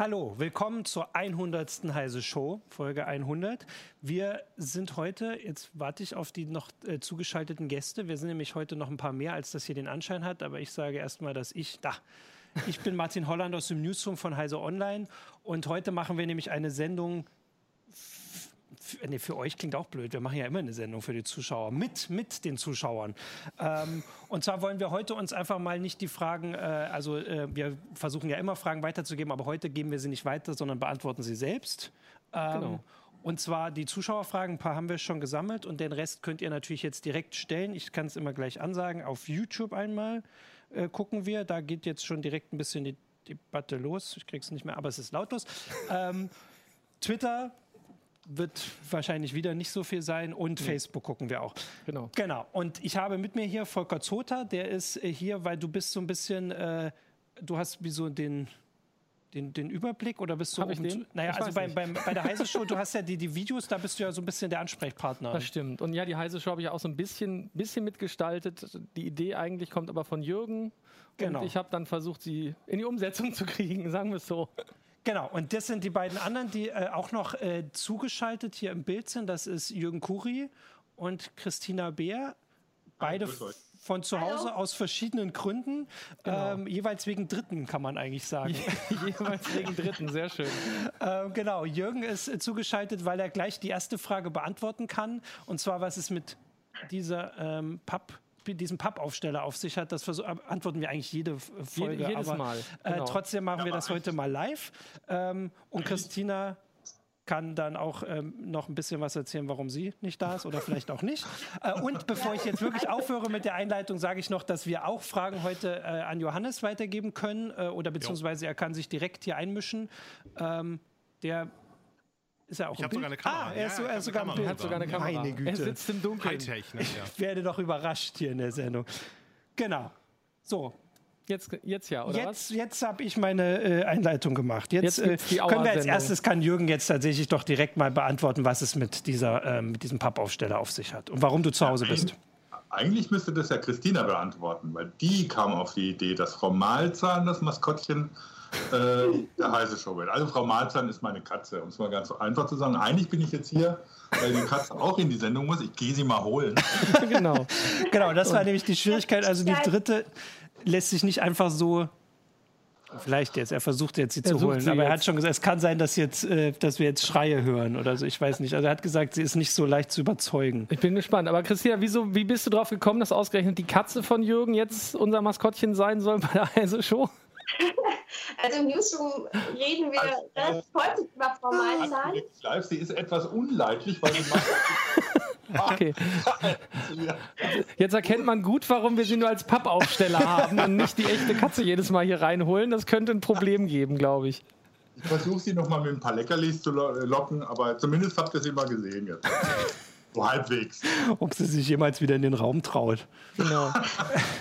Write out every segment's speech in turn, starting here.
Hallo, willkommen zur 100. Heise Show, Folge 100. Wir sind heute, jetzt warte ich auf die noch äh, zugeschalteten Gäste. Wir sind nämlich heute noch ein paar mehr, als das hier den Anschein hat. Aber ich sage erstmal, dass ich, da, ich bin Martin Holland aus dem Newsroom von Heise Online. Und heute machen wir nämlich eine Sendung für, nee, für euch klingt auch blöd. Wir machen ja immer eine Sendung für die Zuschauer, mit, mit den Zuschauern. Ähm, und zwar wollen wir heute uns einfach mal nicht die Fragen, äh, also äh, wir versuchen ja immer Fragen weiterzugeben, aber heute geben wir sie nicht weiter, sondern beantworten sie selbst. Ähm, genau. Und zwar die Zuschauerfragen, ein paar haben wir schon gesammelt und den Rest könnt ihr natürlich jetzt direkt stellen. Ich kann es immer gleich ansagen. Auf YouTube einmal äh, gucken wir. Da geht jetzt schon direkt ein bisschen die Debatte los. Ich krieg's nicht mehr, aber es ist lautlos. ähm, Twitter wird wahrscheinlich wieder nicht so viel sein und mhm. Facebook gucken wir auch. Genau. Genau. Und ich habe mit mir hier Volker Zota, der ist äh, hier, weil du bist so ein bisschen, äh, du hast wie so den den, den Überblick oder bist du Hab ich den? Naja, ich also beim, beim, bei der Heise Show, du hast ja die, die Videos, da bist du ja so ein bisschen der Ansprechpartner. Das stimmt. Und ja, die Heise Show habe ich auch so ein bisschen, bisschen mitgestaltet. Die Idee eigentlich kommt aber von Jürgen. Genau. Und ich habe dann versucht, sie in die Umsetzung zu kriegen, sagen wir es so. Genau, und das sind die beiden anderen, die äh, auch noch äh, zugeschaltet hier im Bild sind. Das ist Jürgen Kuri und Christina Beer. Beide von zu Hause Hallo. aus verschiedenen Gründen. Genau. Ähm, jeweils wegen Dritten, kann man eigentlich sagen. jeweils wegen Dritten, sehr schön. ähm, genau, Jürgen ist äh, zugeschaltet, weil er gleich die erste Frage beantworten kann. Und zwar, was ist mit dieser ähm, Papp diesen Pappaufsteller auf sich hat, das antworten wir eigentlich jede Folge. Jedes aber, Mal. Äh, genau. Äh, trotzdem machen ja, wir das heute mal live. Ähm, und Christina kann dann auch ähm, noch ein bisschen was erzählen, warum sie nicht da ist oder vielleicht auch nicht. Äh, und bevor ich jetzt wirklich aufhöre mit der Einleitung, sage ich noch, dass wir auch Fragen heute äh, an Johannes weitergeben können äh, oder beziehungsweise er kann sich direkt hier einmischen. Ähm, der ist er auch ich habe sogar eine Kamera. Ah, er, ist, ja, er, ist sogar, Kamera hat sogar eine Kamera. Meine Güte. Er sitzt im Dunkeln. Ne? ja. Ich werde doch überrascht hier in der Sendung. Genau. So. Jetzt, jetzt ja, oder jetzt, was? Jetzt habe ich meine äh, Einleitung gemacht. Jetzt, jetzt äh, können wir als erstes, kann Jürgen jetzt tatsächlich doch direkt mal beantworten, was es mit, dieser, äh, mit diesem Pappaufsteller auf sich hat und warum du zu Hause bist. Eigentlich müsste das ja Christina beantworten, weil die kam auf die Idee, dass Frau Malzahn, das Maskottchen, äh, der heiße Show wird. Also Frau Malzahn ist meine Katze, um es mal ganz einfach zu sagen. Eigentlich bin ich jetzt hier, weil die Katze auch in die Sendung muss. Ich gehe sie mal holen. genau. genau, das war nämlich die Schwierigkeit. Also die dritte lässt sich nicht einfach so Vielleicht jetzt, er versucht jetzt sie er zu holen, sie aber er hat schon gesagt, es kann sein, dass, jetzt, äh, dass wir jetzt Schreie hören oder so, ich weiß nicht. Also er hat gesagt, sie ist nicht so leicht zu überzeugen. Ich bin gespannt. Aber Christina, wieso, wie bist du drauf gekommen, dass ausgerechnet die Katze von Jürgen jetzt unser Maskottchen sein soll bei der Heise Show? Also im Newsroom reden wir also, häufig über Frau Malzahn. Live, sie ist etwas unleidlich, weil sie macht. Okay. Jetzt erkennt man gut, warum wir sie nur als Pappaufsteller haben und nicht die echte Katze jedes Mal hier reinholen. Das könnte ein Problem geben, glaube ich. Ich versuche sie nochmal mit ein paar Leckerlis zu locken, aber zumindest habt ihr sie mal gesehen jetzt. So halbwegs. Ob sie sich jemals wieder in den Raum traut. Genau.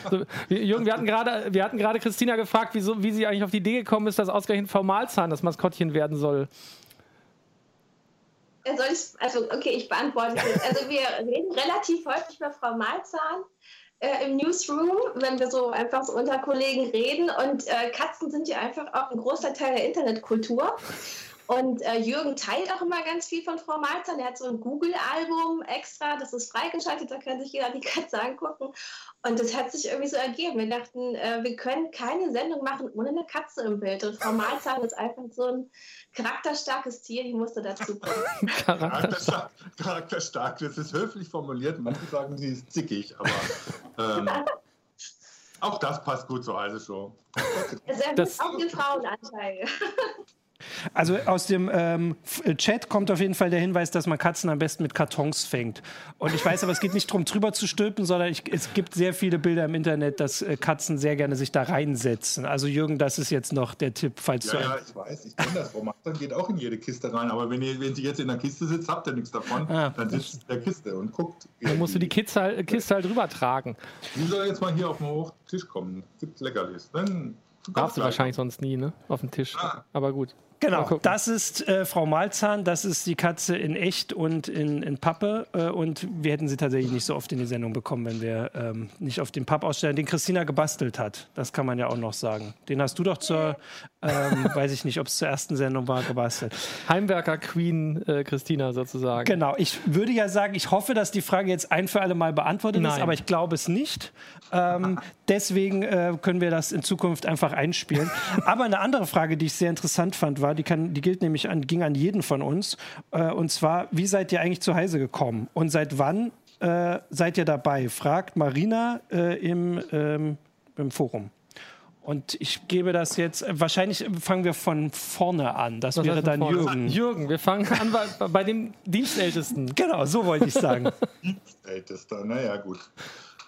So, Jürgen, wir hatten gerade, wir hatten gerade Christina gefragt, wieso, wie sie eigentlich auf die Idee gekommen ist, dass ausgerechnet Formalzahn das Maskottchen werden soll. Soll ich, also, okay, ich beantworte es. Also, wir reden relativ häufig über Frau Malzahn äh, im Newsroom, wenn wir so einfach so unter Kollegen reden. Und äh, Katzen sind ja einfach auch ein großer Teil der Internetkultur. Und äh, Jürgen teilt auch immer ganz viel von Frau Malzahn. Er hat so ein Google-Album extra, das ist freigeschaltet, da kann sich jeder die Katze angucken. Und das hat sich irgendwie so ergeben. Wir dachten, äh, wir können keine Sendung machen ohne eine Katze im Bild. Und Frau Malzahn ist einfach so ein charakterstarkes Tier, die musste dazu bringen. charakterstark, charakterstark, das ist höflich formuliert. Manche sagen, sie ist zickig, aber. Ähm, auch das passt gut zur Heise Show. Das ist auch den Frauenanteil. Also aus dem ähm, Chat kommt auf jeden Fall der Hinweis, dass man Katzen am besten mit Kartons fängt. Und ich weiß aber, es geht nicht darum, drüber zu stülpen, sondern ich, es gibt sehr viele Bilder im Internet, dass äh, Katzen sehr gerne sich da reinsetzen. Also Jürgen, das ist jetzt noch der Tipp, falls ja, du... Ja, ich weiß, ich kenne das. Frau Machtern geht auch in jede Kiste rein. Aber wenn, ihr, wenn sie jetzt in der Kiste sitzt, habt ihr nichts davon. Ah, dann sitzt sie in der Kiste und guckt. Dann musst du die Kiste halt, Kiste halt rübertragen. Die soll jetzt mal hier auf den Tisch kommen. Gibt Leckerlis. Dann Darfst du wahrscheinlich sonst nie, ne? Auf dem Tisch. Ah. Aber gut. Genau, das ist äh, Frau Malzahn, das ist die Katze in echt und in, in Pappe. Äh, und wir hätten sie tatsächlich nicht so oft in die Sendung bekommen, wenn wir ähm, nicht auf den Pappaussteller, den Christina gebastelt hat. Das kann man ja auch noch sagen. Den hast du doch zur, ähm, weiß ich nicht, ob es zur ersten Sendung war, gebastelt. Heimwerker Queen äh, Christina sozusagen. Genau, ich würde ja sagen, ich hoffe, dass die Frage jetzt ein für alle Mal beantwortet Nein. ist, aber ich glaube es nicht. Ähm, deswegen äh, können wir das in Zukunft einfach einspielen. Aber eine andere Frage, die ich sehr interessant fand, war, die, kann, die gilt nämlich an, ging an jeden von uns. Äh, und zwar, wie seid ihr eigentlich zu Heise gekommen? Und seit wann äh, seid ihr dabei? Fragt Marina äh, im, ähm, im Forum. Und ich gebe das jetzt, wahrscheinlich fangen wir von vorne an. Das Was wäre dann vorne? Jürgen. Jürgen, wir fangen an bei, bei dem Dienstältesten. Genau, so wollte ich sagen. Dienstältester, naja, gut.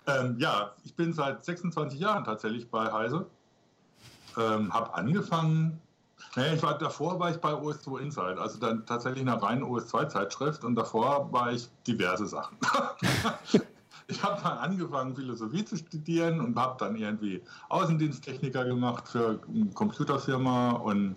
Ähm, ja, ich bin seit 26 Jahren tatsächlich bei Heise. Ähm, habe angefangen, naja, ich war, davor war ich bei OS2 Insight, also dann tatsächlich einer reinen OS2-Zeitschrift und davor war ich diverse Sachen. ich habe dann angefangen, Philosophie zu studieren und habe dann irgendwie Außendiensttechniker gemacht für eine Computerfirma und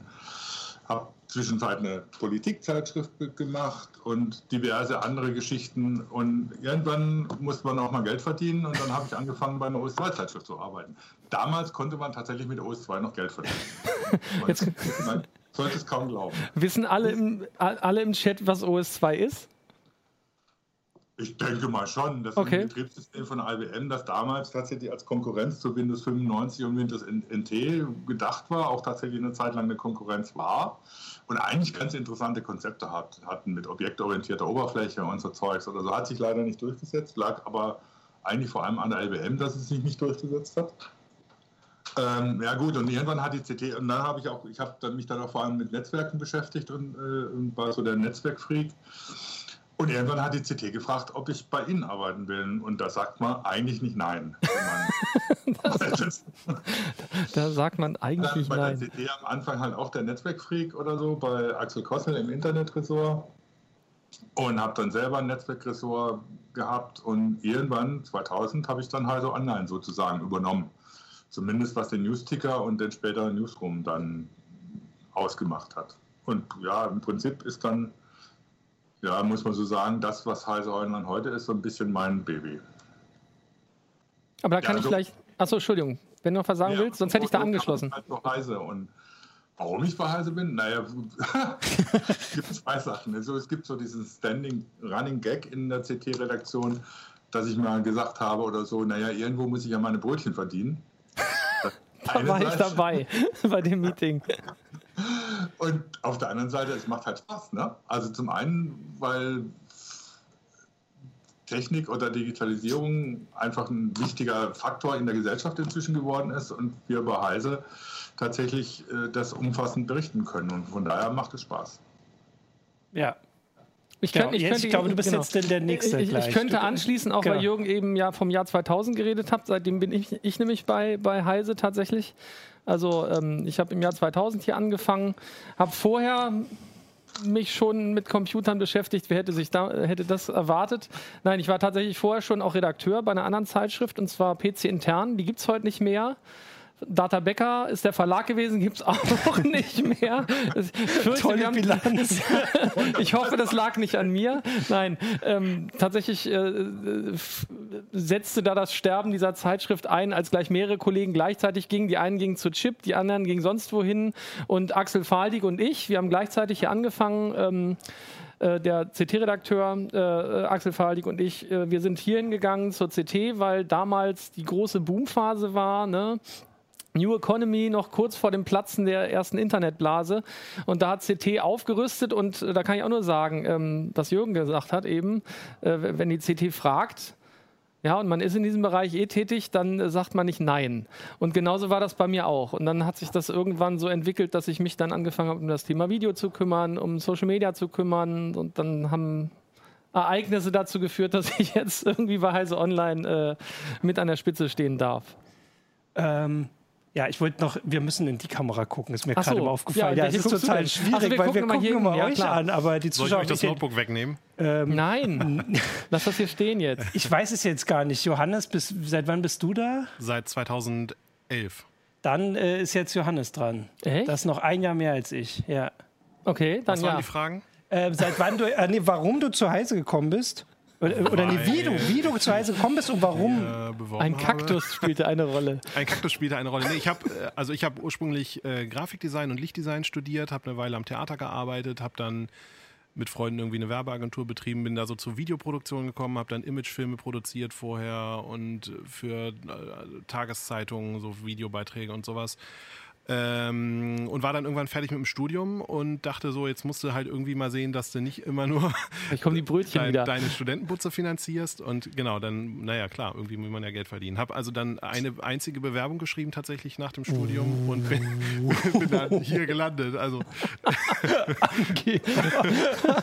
habe zwischenzeitlich eine Politikzeitschrift gemacht und diverse andere Geschichten. Und irgendwann musste man auch mal Geld verdienen und dann habe ich angefangen, bei einer OS2-Zeitschrift zu arbeiten. Damals konnte man tatsächlich mit OS2 noch Geld verdienen. Jetzt, man sollte es kaum glauben. Wissen alle im, alle im Chat, was OS2 ist? Ich denke mal schon. Das okay. Betriebssystem von IBM, das damals tatsächlich als Konkurrenz zu Windows 95 und Windows NT gedacht war, auch tatsächlich eine Zeit lang eine Konkurrenz war und eigentlich ganz interessante Konzepte hat, hatten mit objektorientierter Oberfläche und so Zeugs oder so. Hat sich leider nicht durchgesetzt, lag aber eigentlich vor allem an der IBM, dass es sich nicht durchgesetzt hat. Ähm, ja gut, und irgendwann hat die CT, und dann habe ich auch, ich habe mich dann auch vor allem mit Netzwerken beschäftigt und, äh, und war so der Netzwerkfreak. Und irgendwann hat die CT gefragt, ob ich bei Ihnen arbeiten will. Und da sagt man eigentlich nicht nein. da sagt man eigentlich bei nein. Bei der CT am Anfang halt auch der Netzwerkfreak oder so, bei Axel Kossel im Internetressort. Und habe dann selber ein Netzwerkressort gehabt. Und irgendwann, 2000, habe ich dann halt so online sozusagen übernommen. Zumindest was den Newsticker und den späteren Newsroom dann ausgemacht hat. Und ja, im Prinzip ist dann ja, muss man so sagen, das, was Heise Online heute ist, so ein bisschen mein Baby. Aber da kann ja, also, ich gleich. Achso, Entschuldigung, wenn du noch was sagen ja, willst, sonst hätte ich da angeschlossen. Halt noch Heise und warum ich bei Heise bin? Naja, es gibt zwei Sachen. Also, es gibt so diesen Standing Running Gag in der CT-Redaktion, dass ich mal gesagt habe oder so, naja, irgendwo muss ich ja meine Brötchen verdienen. da war ich dabei bei dem Meeting. Und auf der anderen Seite, es macht halt Spaß. Ne? Also zum einen, weil Technik oder Digitalisierung einfach ein wichtiger Faktor in der Gesellschaft inzwischen geworden ist und wir bei Heise tatsächlich äh, das umfassend berichten können. Und von daher macht es Spaß. Ja, ich, genau, könnte, ich, könnte, ich glaube, du bist genau. jetzt der Nächste. Ich, ich könnte anschließen, auch genau. weil Jürgen eben ja vom Jahr 2000 geredet hat. Seitdem bin ich, ich nämlich bei, bei Heise tatsächlich. Also ähm, ich habe im Jahr 2000 hier angefangen, habe vorher mich schon mit Computern beschäftigt. Wer hätte sich da hätte das erwartet? Nein, ich war tatsächlich vorher schon auch Redakteur bei einer anderen Zeitschrift und zwar PC Intern. Die gibt es heute nicht mehr. Data Becker ist der Verlag gewesen, gibt es auch nicht mehr. Fürchte, Tolle haben, Bilanz. ich hoffe, das lag nicht an mir. Nein, ähm, tatsächlich äh, setzte da das Sterben dieser Zeitschrift ein, als gleich mehrere Kollegen gleichzeitig gingen. Die einen gingen zu Chip, die anderen gingen sonst wohin. Und Axel Faldig und ich, wir haben gleichzeitig hier angefangen. Ähm, äh, der CT-Redakteur äh, Axel Faldig und ich, äh, wir sind hierhin gegangen zur CT, weil damals die große Boomphase war. Ne? New Economy noch kurz vor dem Platzen der ersten Internetblase. Und da hat CT aufgerüstet und äh, da kann ich auch nur sagen, ähm, was Jürgen gesagt hat eben, äh, wenn die CT fragt, ja, und man ist in diesem Bereich eh tätig, dann äh, sagt man nicht Nein. Und genauso war das bei mir auch. Und dann hat sich das irgendwann so entwickelt, dass ich mich dann angefangen habe, um das Thema Video zu kümmern, um Social Media zu kümmern. Und dann haben Ereignisse dazu geführt, dass ich jetzt irgendwie bei Heise Online äh, mit an der Spitze stehen darf. Ähm, ja, ich wollte noch, wir müssen in die Kamera gucken, ist mir gerade so. aufgefallen. Ja, ja es ist total schwierig, also wir weil wir gucken hier immer ja, euch klar. an, aber die Zuschauer... Soll ich euch das Notebook wegnehmen? Ähm, Nein, lass das hier stehen jetzt. Ich weiß es jetzt gar nicht. Johannes, bis, seit wann bist du da? Seit 2011. Dann äh, ist jetzt Johannes dran. Echt? Das ist noch ein Jahr mehr als ich, ja. Okay, dann Was waren ja. die Fragen? Äh, seit wann du, äh, nee, warum du zu Heise gekommen bist? Oder, oder nee, wie du, wie du zu Heise gekommen bist und warum? Äh, Ein habe. Kaktus spielte eine Rolle. Ein Kaktus spielte eine Rolle. Nee, ich habe also ich habe ursprünglich äh, Grafikdesign und Lichtdesign studiert, habe eine Weile am Theater gearbeitet, habe dann mit Freunden irgendwie eine Werbeagentur betrieben, bin da so zur Videoproduktion gekommen, habe dann Imagefilme produziert vorher und für äh, Tageszeitungen so Videobeiträge und sowas. Ähm, und war dann irgendwann fertig mit dem Studium und dachte so, jetzt musst du halt irgendwie mal sehen, dass du nicht immer nur Vielleicht kommen die Brötchen dein, wieder. deine Studentenputze finanzierst und genau, dann, naja, klar, irgendwie muss man ja Geld verdienen. Habe also dann eine einzige Bewerbung geschrieben tatsächlich nach dem Studium und bin, bin dann hier gelandet. Also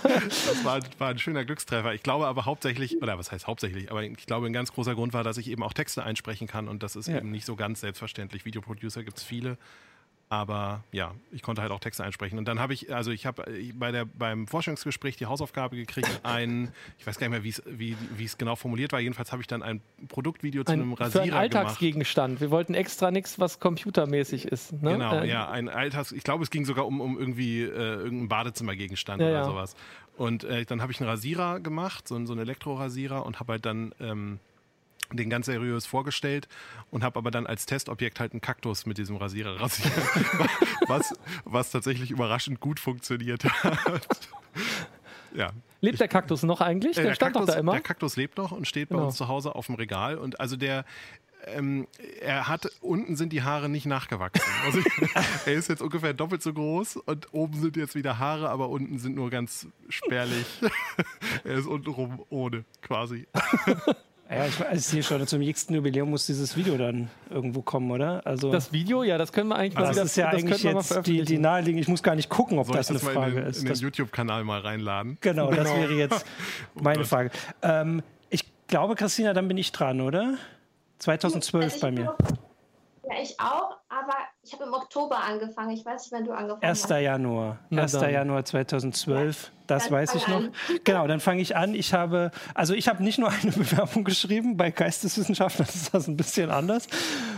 das war, war ein schöner Glückstreffer. Ich glaube aber hauptsächlich, oder was heißt hauptsächlich, aber ich glaube ein ganz großer Grund war, dass ich eben auch Texte einsprechen kann und das ist Ja. eben nicht so ganz selbstverständlich. Videoproducer gibt es viele. Aber ja, ich konnte halt auch Texte einsprechen. Und dann habe ich, also ich habe äh, bei der, beim Forschungsgespräch die Hausaufgabe gekriegt, ein, ich weiß gar nicht mehr, wie's- wie wie es genau formuliert war. Jedenfalls habe ich dann ein Produktvideo zu einem Ein, für Rasierer einen gemacht. Alltagsgegenstand. Wir wollten extra nichts, was computermäßig ist. Ne? Genau, Äh, ja, ein Alltags. Ich glaube, es ging sogar um, um irgendwie äh, irgendeinen Badezimmergegenstand Ja, oder ja. sowas. Und äh, dann habe ich einen Rasierer gemacht, so, einen- so einen Elektrorasierer und habe halt dann ähm, den ganz seriös vorgestellt und habe aber dann als Testobjekt halt einen Kaktus mit diesem Rasierer rasiert, was, was tatsächlich überraschend gut funktioniert hat. ja. Lebt der Kaktus noch eigentlich? Äh, Der, stand Kaktus, doch da immer. Der Kaktus lebt noch und steht bei Genau. uns zu Hause auf dem Regal. Und also der, ähm, er hat, unten sind die Haare nicht nachgewachsen. Also er ist jetzt ungefähr doppelt so groß und oben sind jetzt wieder Haare, aber unten sind nur ganz spärlich. er ist untenrum ohne, quasi. Ja, ich, also sehe schon, zum nächsten Jubiläum muss dieses Video dann irgendwo kommen, oder? Also Das Video, ja, das können wir eigentlich mal das wieder ist ja das eigentlich jetzt die, die naheliegende. Ich muss gar nicht gucken, ob Soll das ich eine das mal Frage in den, ist. in den Das, YouTube-Kanal mal reinladen? genau, das Genau. wäre jetzt meine Gott. Frage. Ähm, ich glaube, Christina, dann bin ich dran, oder? 2012 Also ich bei mir. auch- Ja, ich auch, ich habe im Oktober angefangen. Ich weiß nicht, wann du angefangen 1. hast. Januar. Na 1. dann. Januar 2012. Das Dann weiß ich noch. an. Genau, dann fange ich an. Ich habe, also ich habe nicht nur eine Bewerbung geschrieben, bei Geisteswissenschaftlern ist das ein bisschen anders.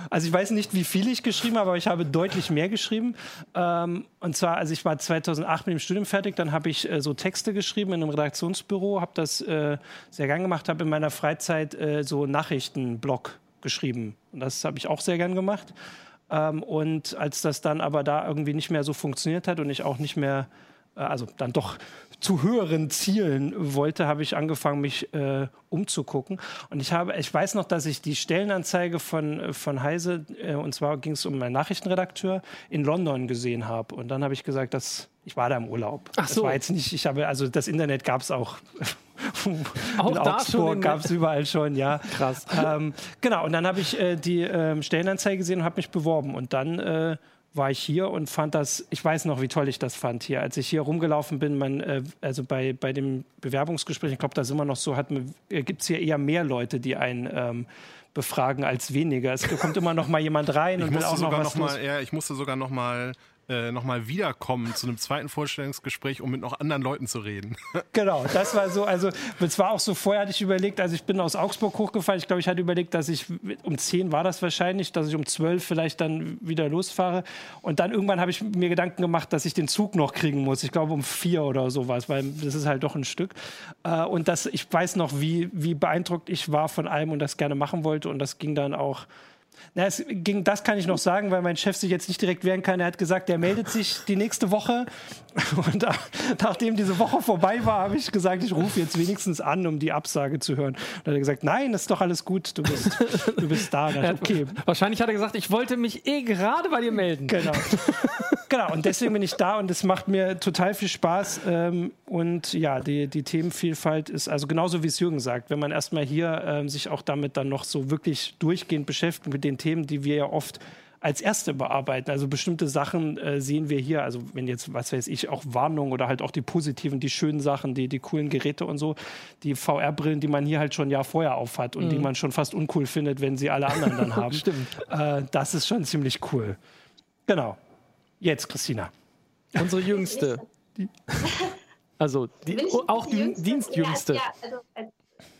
Also ich weiß nicht, wie viel ich geschrieben habe, aber ich habe deutlich mehr geschrieben. Ähm, und zwar, also ich war 2008 mit dem Studium fertig, dann habe ich äh, so Texte geschrieben in einem Redaktionsbüro, habe das äh, sehr gern gemacht, habe in meiner Freizeit äh, so Nachrichtenblog geschrieben. Und das habe ich auch sehr gern gemacht. Ähm, und als das dann aber da irgendwie nicht mehr so funktioniert hat und ich auch nicht mehr, äh, also dann doch zu höheren Zielen wollte, habe ich angefangen, mich äh, umzugucken. Und ich habe, ich weiß noch, dass ich die Stellenanzeige von, von Heise, äh, und zwar ging es um einen Nachrichtenredakteur, in London gesehen habe. Und dann habe ich gesagt, dass ich war da im Urlaub. Ach so. Das war jetzt nicht, ich habe, also das Internet gab es auch. Auch in da schon Augsburg gab es überall schon, ja. Krass. Ähm, genau, und dann habe ich äh, die ähm, Stellenanzeige gesehen und habe mich beworben. Und dann äh, war ich hier und fand das, ich weiß noch, wie toll ich das fand hier. Als ich hier rumgelaufen bin, man, äh, also bei, bei dem Bewerbungsgespräch, ich glaube, da ist immer noch so, äh, gibt es hier eher mehr Leute, die einen ähm, befragen als weniger. Es kommt immer noch mal jemand rein Ich und will musste auch noch sogar was noch mal, ja, ich musste sogar noch mal, äh, noch mal wiederkommen zu einem zweiten Vorstellungsgespräch, um mit noch anderen Leuten zu reden. Genau, das war so, also es war auch so, vorher hatte ich überlegt, also ich bin aus Augsburg hochgefahren, ich glaube, ich hatte überlegt, dass ich, um 10 war das wahrscheinlich, dass ich um 12 vielleicht dann wieder losfahre. Und dann irgendwann habe ich mir Gedanken gemacht, dass ich den Zug noch kriegen muss, ich glaube um 4 oder sowas, weil das ist halt doch ein Stück. Äh, und das, ich weiß noch, wie, wie beeindruckt ich war von allem und das gerne machen wollte. Und das ging dann auch na, es ging, das kann ich noch sagen, weil mein Chef sich jetzt nicht direkt wehren kann. Er hat gesagt, er meldet sich die nächste Woche. Und da, nachdem diese Woche vorbei war, habe ich gesagt, ich rufe jetzt wenigstens an, um die Absage zu hören. Und hat er gesagt, nein, das ist doch alles gut, du bist, du bist da. Okay, Wahrscheinlich hat er gesagt, ich wollte mich eh gerade bei dir melden. Genau. genau, und deswegen bin ich da und es macht mir total viel Spaß. Ähm, und ja, die, die Themenvielfalt ist, also genauso wie es Jürgen sagt, wenn man erstmal hier ähm, sich auch damit dann noch so wirklich durchgehend beschäftigt mit den Themen, die wir ja oft als erste bearbeiten. Also bestimmte Sachen äh, sehen wir hier, also wenn jetzt, was weiß ich, auch Warnungen oder halt auch die positiven, die schönen Sachen, die, die coolen Geräte und so, die VR-Brillen, die man hier halt schon ein Jahr vorher aufhat und die man schon fast uncool findet, wenn sie alle anderen dann haben. Stimmt. Äh, das ist schon ziemlich cool. Genau. Jetzt, Christina. Unsere Jüngste. Also die, ich oh, auch die die Jüngste? Dienstjüngste. Ja, also, äh,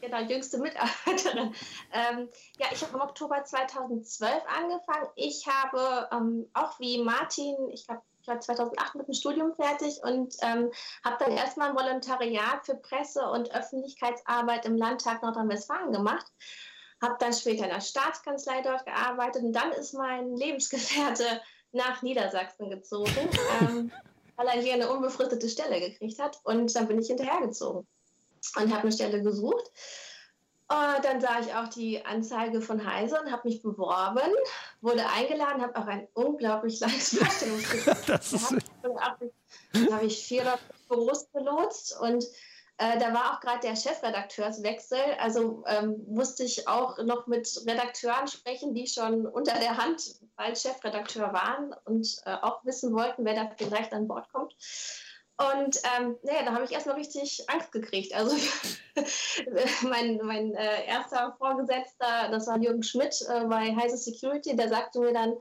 genau, jüngste Mitarbeiterin. Ähm, ja, ich habe im Oktober 2012 angefangen. Ich habe ähm, auch wie Martin, ich glaube ich war 2008 mit dem Studium fertig und ähm, habe dann erstmal ein Volontariat für Presse- und Öffentlichkeitsarbeit im Landtag Nordrhein-Westfalen gemacht. Habe dann später in der Staatskanzlei dort gearbeitet und dann ist mein Lebensgefährte nach Niedersachsen gezogen, ähm, weil er hier eine unbefristete Stelle gekriegt hat. Und dann bin ich hinterhergezogen und habe eine Stelle gesucht. Und dann sah ich auch die Anzeige von Heise und habe mich beworben, wurde eingeladen, habe auch ein unglaublich langes Vorstellungsgespräch gehabt. Da habe ich vier Büros belotst und äh, da war auch gerade der Chefredakteurswechsel, also ähm, musste ich auch noch mit Redakteuren sprechen, die schon unter der Hand bald Chefredakteur waren und äh, auch wissen wollten, wer da vielleicht an Bord kommt. Und ähm, naja, da habe ich erstmal richtig Angst gekriegt. Also mein, mein äh, erster Vorgesetzter, das war Jürgen Schmidt äh, bei Heise Security, der sagte mir dann,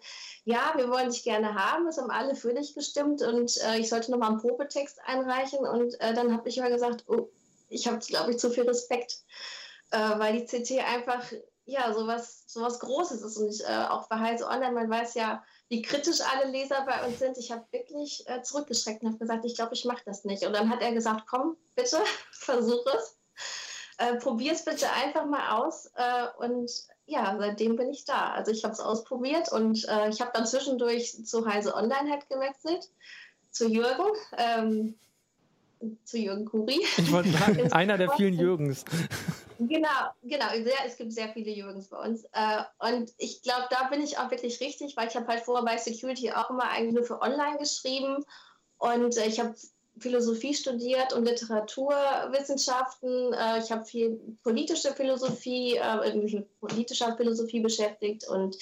ja, wir wollen dich gerne haben, es haben alle für dich gestimmt und äh, ich sollte nochmal einen Probetext einreichen. Und äh, dann habe ich mal gesagt, oh, ich habe, glaube ich, zu viel Respekt, äh, weil die CT einfach ja sowas, sowas Großes ist. Und ich, äh, auch bei Heise Online, man weiß ja, wie kritisch alle Leser bei uns sind. Ich habe wirklich äh, zurückgeschreckt und habe gesagt, ich glaube, ich mache das nicht. Und dann hat er gesagt, komm, bitte, versuch es. Äh, Probier es bitte einfach mal aus. Äh, und ja, seitdem bin ich da. Also ich habe es ausprobiert und äh, ich habe dann zwischendurch zu Heise Online halt gewechselt, zu Jürgen. Ähm, zu Jürgen Kuri. Ich wollte sagen, einer der vielen Jürgens. Genau, genau. Es gibt sehr viele Jürgens bei uns. Äh, und ich glaube, da bin ich auch wirklich richtig, weil ich habe halt vorher bei Security auch immer eigentlich nur für Online geschrieben. Und äh, ich habe Philosophie studiert und Literaturwissenschaften. Äh, ich habe viel politische Philosophie, mich mit politischer Philosophie beschäftigt. Und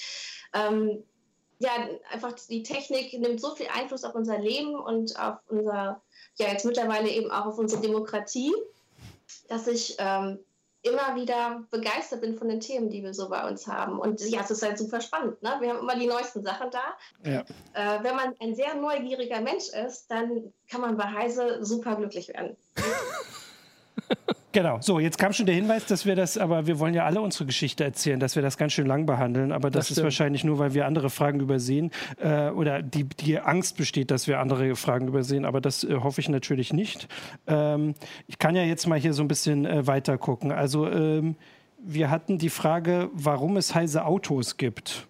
ähm, ja, einfach die Technik nimmt so viel Einfluss auf unser Leben und auf unser, ja, jetzt mittlerweile eben auch auf unsere Demokratie, dass ich ähm, immer wieder begeistert bin von den Themen, die wir so bei uns haben. Und ja, es ist halt super spannend. Ne? Wir haben immer die neuesten Sachen da. Ja. Äh, wenn man ein sehr neugieriger Mensch ist, dann kann man bei Heise super glücklich werden. Genau, so, jetzt kam schon der Hinweis, dass wir das, aber wir wollen ja alle unsere Geschichte erzählen, dass wir das ganz schön lang behandeln, aber das, das ist wahrscheinlich nur, weil wir andere Fragen übersehen äh, oder die, die Angst besteht, dass wir andere Fragen übersehen, aber das äh, hoffe ich natürlich nicht. Ähm, ich kann ja jetzt mal hier so ein bisschen äh, weiter gucken. Also, ähm, wir hatten die Frage, warum es heise Autos gibt.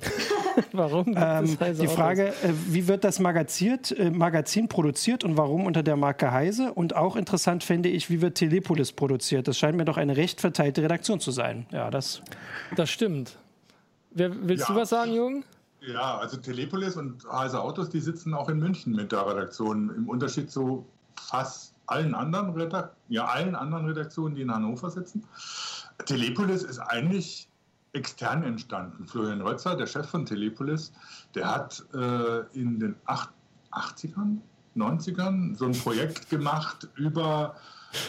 warum? Ähm, die Frage, äh, wie wird das Magaziert, äh, Magazin produziert und warum unter der Marke Heise? Und auch interessant fände ich, wie wird Telepolis produziert? Das scheint mir doch eine recht verteilte Redaktion zu sein. Ja, das. Das stimmt. Wer, willst ja. du was sagen, Jürgen? Ja, also Telepolis und Heise Autos, die sitzen auch in München mit der Redaktion. Im Unterschied zu fast allen anderen, Redakt ja, allen anderen Redaktionen, die in Hannover sitzen. Telepolis ist eigentlich extern entstanden. Florian Rötzer, der Chef von Telepolis, der hat äh, in den 80ern, 90ern so ein Projekt gemacht über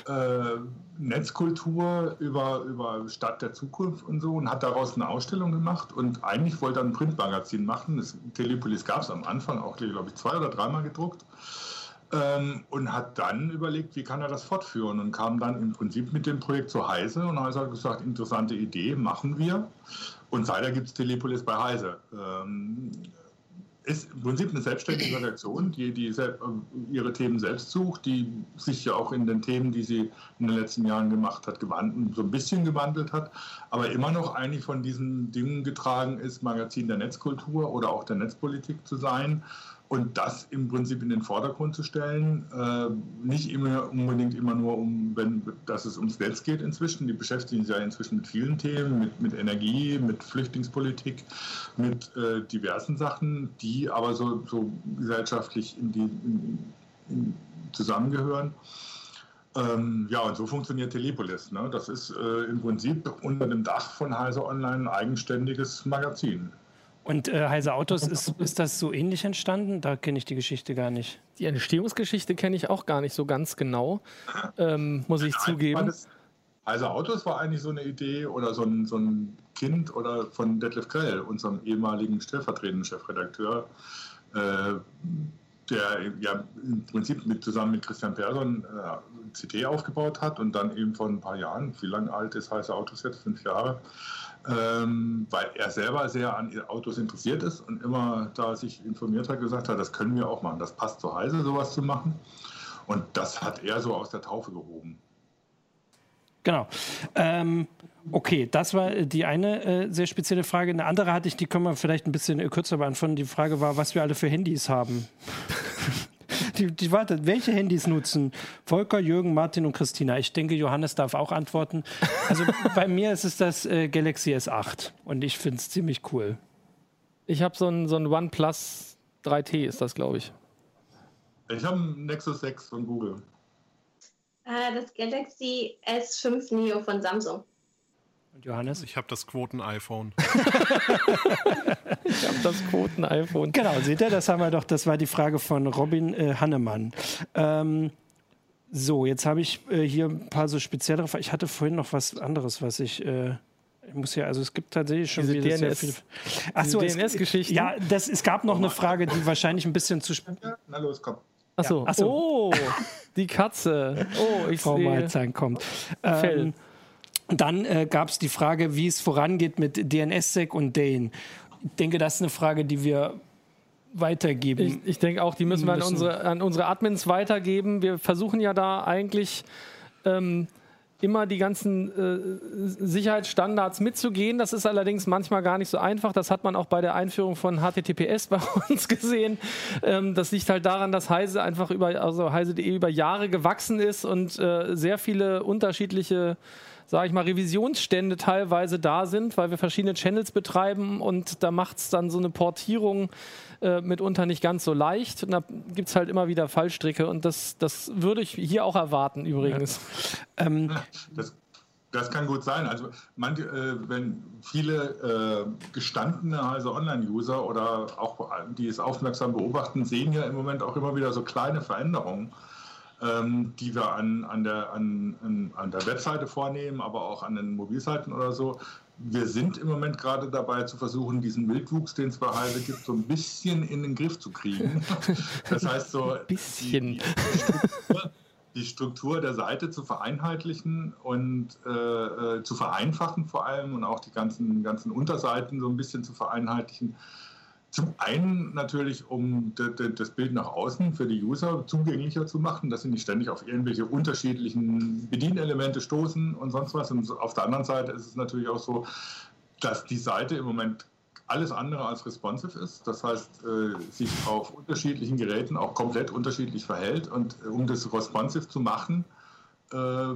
äh, Netzkultur, über, über Stadt der Zukunft und so und hat daraus eine Ausstellung gemacht und eigentlich wollte er ein Printmagazin machen. Das Telepolis gab es am Anfang auch, glaube ich, zwei oder dreimal gedruckt. Ähm, und hat dann überlegt, wie kann er das fortführen und kam dann im Prinzip mit dem Projekt zu Heise und Heise hat gesagt, interessante Idee, machen wir. Und seitdem gibt es Telepolis bei Heise. Ähm, ist im Prinzip eine selbstständige Redaktion, die, die äh, ihre Themen selbst sucht, die sich ja auch in den Themen, die sie in den letzten Jahren gemacht hat, gewandelt, so ein bisschen gewandelt hat, aber immer noch eigentlich von diesen Dingen getragen ist, Magazin der Netzkultur oder auch der Netzpolitik zu sein und das im Prinzip in den Vordergrund zu stellen, äh, nicht immer unbedingt immer nur um, wenn, dass es ums Netz geht inzwischen. Die beschäftigen sich ja inzwischen mit vielen Themen, mit, mit Energie, mit Flüchtlingspolitik, mit äh, diversen Sachen, die aber so, so gesellschaftlich in die, in, in zusammengehören. Ähm, ja, und so funktioniert Telepolis. Ne? Das ist äh, im Prinzip unter dem Dach von Heise Online ein eigenständiges Magazin. Und äh, Heise Autos, ist, ist das so ähnlich entstanden? Da kenne ich die Geschichte gar nicht. Die Entstehungsgeschichte kenne ich auch gar nicht so ganz genau, ähm, muss ich zugeben. Das, Heise Autos war eigentlich so eine Idee oder so ein, so ein Kind oder von Detlef Grell, unserem ehemaligen stellvertretenden Chefredakteur. Äh, der ja im Prinzip mit, zusammen mit Christian Persson äh, CT aufgebaut hat und dann eben vor ein paar Jahren, wie lange alt ist heiße Autos jetzt, fünf Jahre, ähm, weil er selber sehr an Autos interessiert ist und immer da sich informiert hat, gesagt hat, das können wir auch machen, das passt zu Heise, sowas zu machen. Und das hat er so aus der Taufe gehoben. Genau. Ähm, okay, das war die eine äh, sehr spezielle Frage. Eine andere hatte ich, die können wir vielleicht ein bisschen äh, kürzer beantworten. Die Frage war, was wir alle für Handys haben. Die, die wartet, welche Handys nutzen Volker, Jürgen, Martin und Christina? Ich denke, Johannes darf auch antworten. Also bei mir ist es das äh, Galaxy S8 und ich finde es ziemlich cool. Ich habe so ein, so ein OnePlus 3T, ist das, glaube ich. Ich habe ein Nexus 6 von Google. Äh, das Galaxy S5 Neo von Samsung. Und Johannes? Ich habe das Quoten-iPhone. ich habe das Quoten-iPhone. Genau, seht ihr, das haben wir doch, das war die Frage von Robin äh, Hannemann. Ähm, so, jetzt habe ich äh, hier ein paar so speziellere Fragen. Ich hatte vorhin noch was anderes, was ich. Äh, ich muss ja, also es gibt tatsächlich schon Diese wieder sehr DNS viele. Achso, DNS-Geschichten? Ja, das, es gab noch eine Frage, die wahrscheinlich ein bisschen zu spät. Ja, na los, komm. Achso, Ach so. oh, die Katze. Oh, ich Frau sehe. Malzahn kommt. Fell. Ähm, dann äh, gab es die Frage, wie es vorangeht mit DNSSEC und Dane. Ich denke, das ist eine Frage, die wir weitergeben. Ich, ich denke auch, die müssen wir an unsere, an unsere Admins weitergeben. Wir versuchen ja da eigentlich ähm, immer die ganzen äh, Sicherheitsstandards mitzugehen. Das ist allerdings manchmal gar nicht so einfach. Das hat man auch bei der Einführung von HTTPS bei uns gesehen. Ähm, das liegt halt daran, dass Heise einfach über, also Heise.de über Jahre gewachsen ist und äh, sehr viele unterschiedliche sage ich mal, Revisionsstände teilweise da sind, weil wir verschiedene Channels betreiben und da macht es dann so eine Portierung äh, mitunter nicht ganz so leicht. Und da gibt es halt immer wieder Fallstricke und das, das würde ich hier auch erwarten übrigens. ähm, Das, das kann gut sein. Also manche, äh, wenn viele äh, gestandene also Online-User oder auch die es aufmerksam beobachten, sehen ja im Moment auch immer wieder so kleine Veränderungen, ähm, die wir an, an, der, an, an, der Webseite vornehmen, aber auch an den Mobilseiten oder so. Wir sind im Moment gerade dabei zu versuchen, diesen Wildwuchs, den es bei Heise gibt, so ein bisschen in den Griff zu kriegen. Das heißt so, Bisschen. Die, die, Struktur, die Struktur der Seite zu vereinheitlichen und äh, äh, zu vereinfachen vor allem und auch die ganzen, ganzen Unterseiten so ein bisschen zu vereinheitlichen. Zum einen natürlich, um das Bild nach außen für die User zugänglicher zu machen, dass sie nicht ständig auf irgendwelche unterschiedlichen Bedienelemente stoßen und sonst was. Und auf der anderen Seite ist es natürlich auch so, dass die Seite im Moment alles andere als responsive ist. Das heißt, äh, sich auf unterschiedlichen Geräten auch komplett unterschiedlich verhält. Und äh, um das responsive zu machen, äh,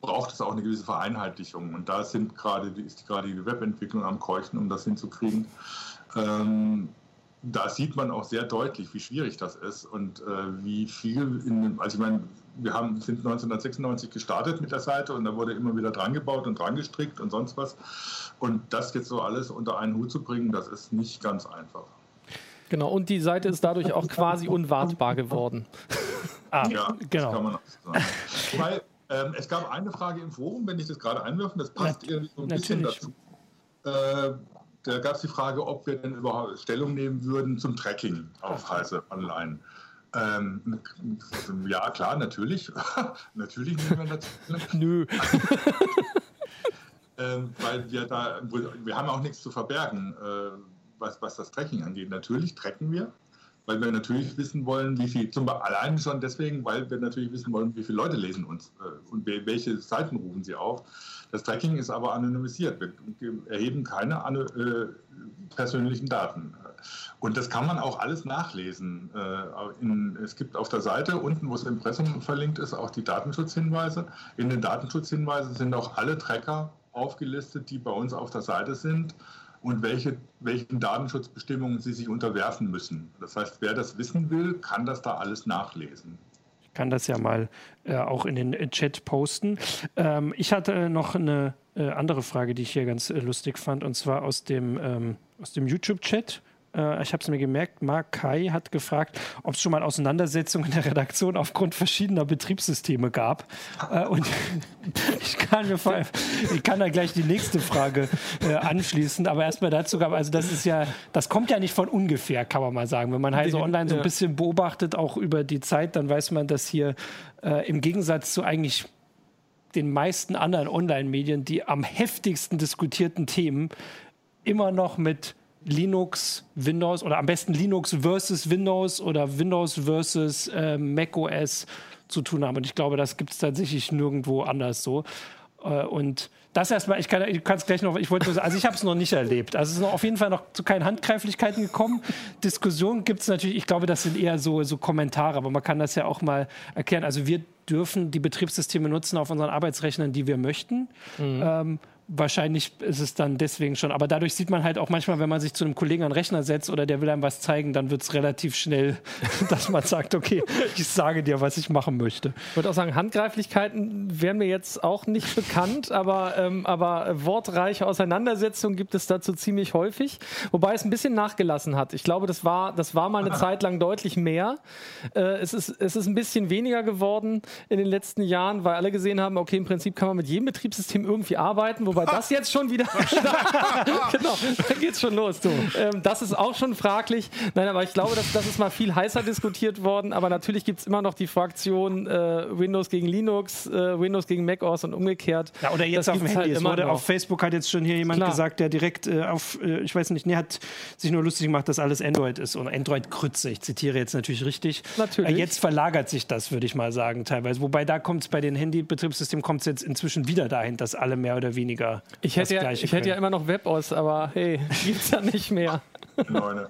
braucht es auch eine gewisse Vereinheitlichung. Und da sind gerade, ist gerade die Webentwicklung am Keuchen, um das hinzukriegen. Ähm, da sieht man auch sehr deutlich, wie schwierig das ist und äh, wie viel, in, also ich meine, wir haben, sind 1996 gestartet mit der Seite und da wurde immer wieder dran gebaut und dran gestrickt und sonst was. Und das jetzt so alles unter einen Hut zu bringen, das ist nicht ganz einfach. Genau, und die Seite ist dadurch auch quasi unwartbar geworden. ah, Ja, genau. das kann man auch sagen. Wobei, ähm, es gab eine Frage im Forum, wenn ich das gerade einwerfen, das passt Nat- irgendwie so ein bisschen natürlich. dazu. Äh, da gab es die Frage, ob wir denn überhaupt Stellung nehmen würden zum Tracking auf Heise Online. Ähm, ja, klar, natürlich. natürlich nehmen wir dazu. Nö. ähm, weil wir da, wir haben auch nichts zu verbergen, äh, was, was das Tracking angeht. Natürlich tracken wir, weil wir natürlich wissen wollen, wie viel, zum allein schon deswegen, weil wir natürlich wissen wollen, wie viele Leute lesen uns äh, und wel- welche Seiten rufen sie auf. Das Tracking ist aber anonymisiert. Wir erheben keine äh, persönlichen Daten. Und das kann man auch alles nachlesen. Äh, in, es gibt auf der Seite unten, wo das Impressum verlinkt ist, auch die Datenschutzhinweise. In den Datenschutzhinweisen sind auch alle Tracker aufgelistet, die bei uns auf der Seite sind und welche, welchen Datenschutzbestimmungen sie sich unterwerfen müssen. Das heißt, wer das wissen will, kann das da alles nachlesen. Ich kann das ja mal äh, auch in den äh, Chat posten. Ähm, ich hatte äh, noch eine äh, andere Frage, die ich hier ganz äh, lustig fand, und zwar aus dem, ähm, aus dem YouTube-Chat. Äh, ich habe es mir gemerkt, Mark Kai hat gefragt, ob es schon mal Auseinandersetzungen in der Redaktion aufgrund verschiedener Betriebssysteme gab. Äh, und ich kann mir vor, ich kann da gleich die nächste Frage äh, anschließen, aber erstmal dazu gab, also das ist ja, das kommt ja nicht von ungefähr, kann man mal sagen. Wenn man Heise Online so ein bisschen beobachtet, auch über die Zeit, dann weiß man, dass hier äh, im Gegensatz zu eigentlich den meisten anderen Online-Medien die am heftigsten diskutierten Themen immer noch mit Linux, Windows oder am besten Linux versus Windows oder Windows versus äh, Mac OS zu tun haben. Und ich glaube, das gibt es tatsächlich nirgendwo anders so. Äh, und das erstmal, ich kann es gleich noch, ich wollte also ich habe es noch nicht erlebt. Also es ist noch auf jeden Fall noch zu keinen Handgreiflichkeiten gekommen. Diskussionen gibt es natürlich, ich glaube, das sind eher so, so Kommentare, aber man kann das ja auch mal erklären. Also wir dürfen die Betriebssysteme nutzen auf unseren Arbeitsrechnern, die wir möchten. Mhm. Ähm, wahrscheinlich ist es dann deswegen schon. Aber dadurch sieht man halt auch manchmal, wenn man sich zu einem Kollegen an den Rechner setzt oder der will einem was zeigen, dann wird es relativ schnell, dass man sagt, okay, ich sage dir, was ich machen möchte. Ich würde auch sagen, Handgreiflichkeiten wären mir jetzt auch nicht bekannt, aber, ähm, aber wortreiche Auseinandersetzungen gibt es dazu ziemlich häufig, wobei es ein bisschen nachgelassen hat. Ich glaube, das war, das war mal eine Zeit lang deutlich mehr. Äh, es, ist, es ist ein bisschen weniger geworden in den letzten Jahren, weil alle gesehen haben, okay, im Prinzip kann man mit jedem Betriebssystem irgendwie arbeiten, wobei das jetzt schon wieder. genau, da geht's schon los. Ähm, das ist auch schon fraglich. Nein, aber ich glaube, das, das ist mal viel heißer diskutiert worden. Aber natürlich gibt es immer noch die Fraktion äh, Windows gegen Linux, äh, Windows gegen macOS und umgekehrt. Ja, oder jetzt das auf dem Handy. Halt wurde, auf Facebook hat jetzt schon hier jemand Klar. gesagt, der direkt äh, auf, äh, ich weiß nicht, nee, hat sich nur lustig gemacht, dass alles Android ist und Android-Krütze. Ich zitiere jetzt natürlich richtig. Natürlich. Äh, jetzt verlagert sich das, würde ich mal sagen, teilweise. Wobei da kommt es bei den Handy-Betriebssystemen kommt es jetzt inzwischen wieder dahin, dass alle mehr oder weniger weniger. Ich hätte, ja, ich hätte ja immer noch WebOS, aber hey, gibt's ja nicht mehr. Neune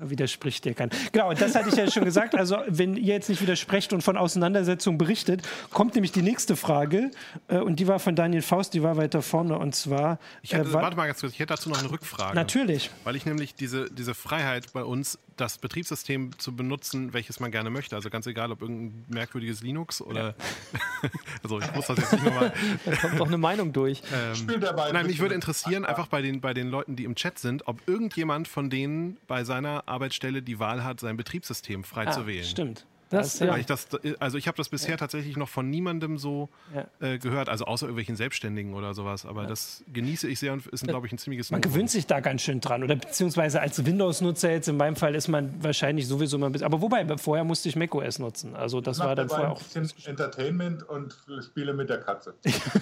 widerspricht dir keiner. Genau, das hatte ich ja schon gesagt. Also, wenn ihr jetzt nicht widersprecht und von Auseinandersetzungen berichtet, kommt nämlich die nächste Frage. Äh, und die war von Daniel Faust, die war weiter vorne. Und zwar. Ich hätte, äh, warte mal ganz kurz, ich hätte dazu noch eine Rückfrage. Natürlich. Weil ich nämlich diese, diese Freiheit bei uns, das Betriebssystem zu benutzen, welches man gerne möchte, also ganz egal, ob irgendein merkwürdiges Linux oder. Ja. also, ich muss das jetzt nicht nochmal. da kommt doch eine Meinung durch. Ähm, nein, mich würde interessieren, einfach bei den, bei den Leuten, die im Chat sind, ob irgendjemand von denen bei seiner Arbeitsstelle die Wahl hat, sein Betriebssystem frei ah, zu wählen. Stimmt. Das, ja. ich das, also ich habe das bisher ja. tatsächlich noch von niemandem so ja. äh, gehört, also außer irgendwelchen Selbstständigen oder sowas. Aber das genieße ich sehr und ist, glaube ich, ein ziemliches. Man gewöhnt sich da ganz schön dran. Oder beziehungsweise als Windows-Nutzer jetzt in meinem Fall ist man wahrscheinlich sowieso mal ein bisschen. Aber wobei, vorher musste ich macOS nutzen. Also das war dann vorher auch. Ein bisschen Entertainment und Spiele mit der Katze.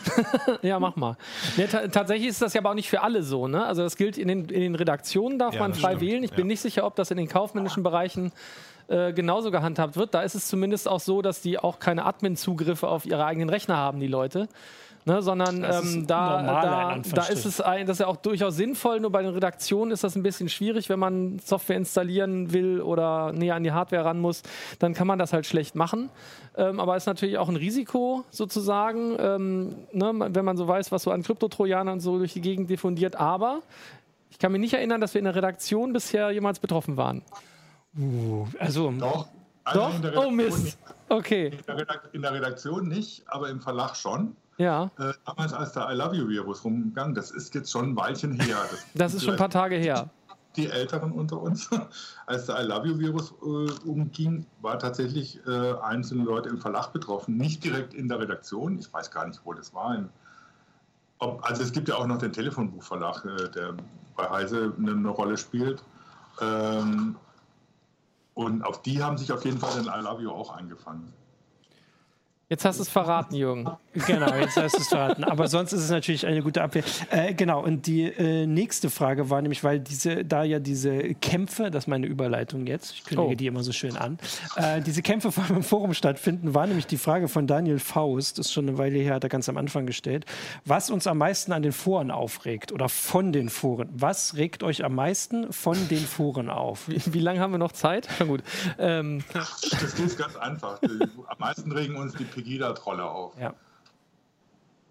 ja, mach mal. tatsächlich ist das ja aber auch nicht für alle so. Ne? Also das gilt in den, in den Redaktionen darf man frei stimmt. wählen. Ich bin nicht sicher, ob das in den kaufmännischen Bereichen äh, genauso gehandhabt wird. Da ist es zumindest auch so, dass die auch keine Admin-Zugriffe auf ihre eigenen Rechner haben, die Leute. Ne, sondern ähm, da, da, da, ist es ein, das ist ja auch durchaus sinnvoll, nur bei den Redaktionen ist das ein bisschen schwierig, wenn man Software installieren will oder näher an die Hardware ran muss, dann kann man das halt schlecht machen. Ähm, aber ist natürlich auch ein Risiko sozusagen, ähm, ne, wenn man so weiß, was so an Kryptotrojanern so durch die Gegend diffundiert. Aber ich kann mich nicht erinnern, dass wir in der Redaktion bisher jemals betroffen waren. Uh, also. Doch. Also Doch? oh Mist. Nicht. Okay. In der, in der, Redaktion nicht, aber im Verlag schon. Ja. Äh, damals, als der I Love You Virus rumgegangen, das ist jetzt schon ein Weilchen her. Das, das ist schon ein paar Tage her. Die Älteren unter uns, als der I Love You Virus äh, umging, war tatsächlich äh, einzelne Leute im Verlag betroffen. Nicht direkt in der Redaktion. Ich weiß gar nicht, wo das war. Im, ob, also es gibt ja auch noch den Telefonbuchverlag, äh, der bei Heise eine, eine Rolle spielt. Ähm, und auf die haben sich auf jeden Fall den I Love You auch eingefangen. Jetzt hast du es verraten, Jürgen. Genau, jetzt hast du es verraten. Aber sonst ist es natürlich eine gute Abwehr. Äh, genau, und die äh, nächste Frage war nämlich, weil diese, da ja diese Kämpfe, das ist meine Überleitung jetzt, ich kündige oh. die immer so schön an, äh, diese Kämpfe vor allem im Forum stattfinden, war nämlich die Frage von Daniel Faust, das ist schon eine Weile her, hat er ganz am Anfang gestellt, was uns am meisten an den Foren aufregt oder von den Foren. Was regt euch am meisten von den Foren auf? Wie, wie lange haben wir noch Zeit? Na gut. Ähm. Das ist ganz einfach. Am meisten regen uns die Pegida-Trolle auf. Ja.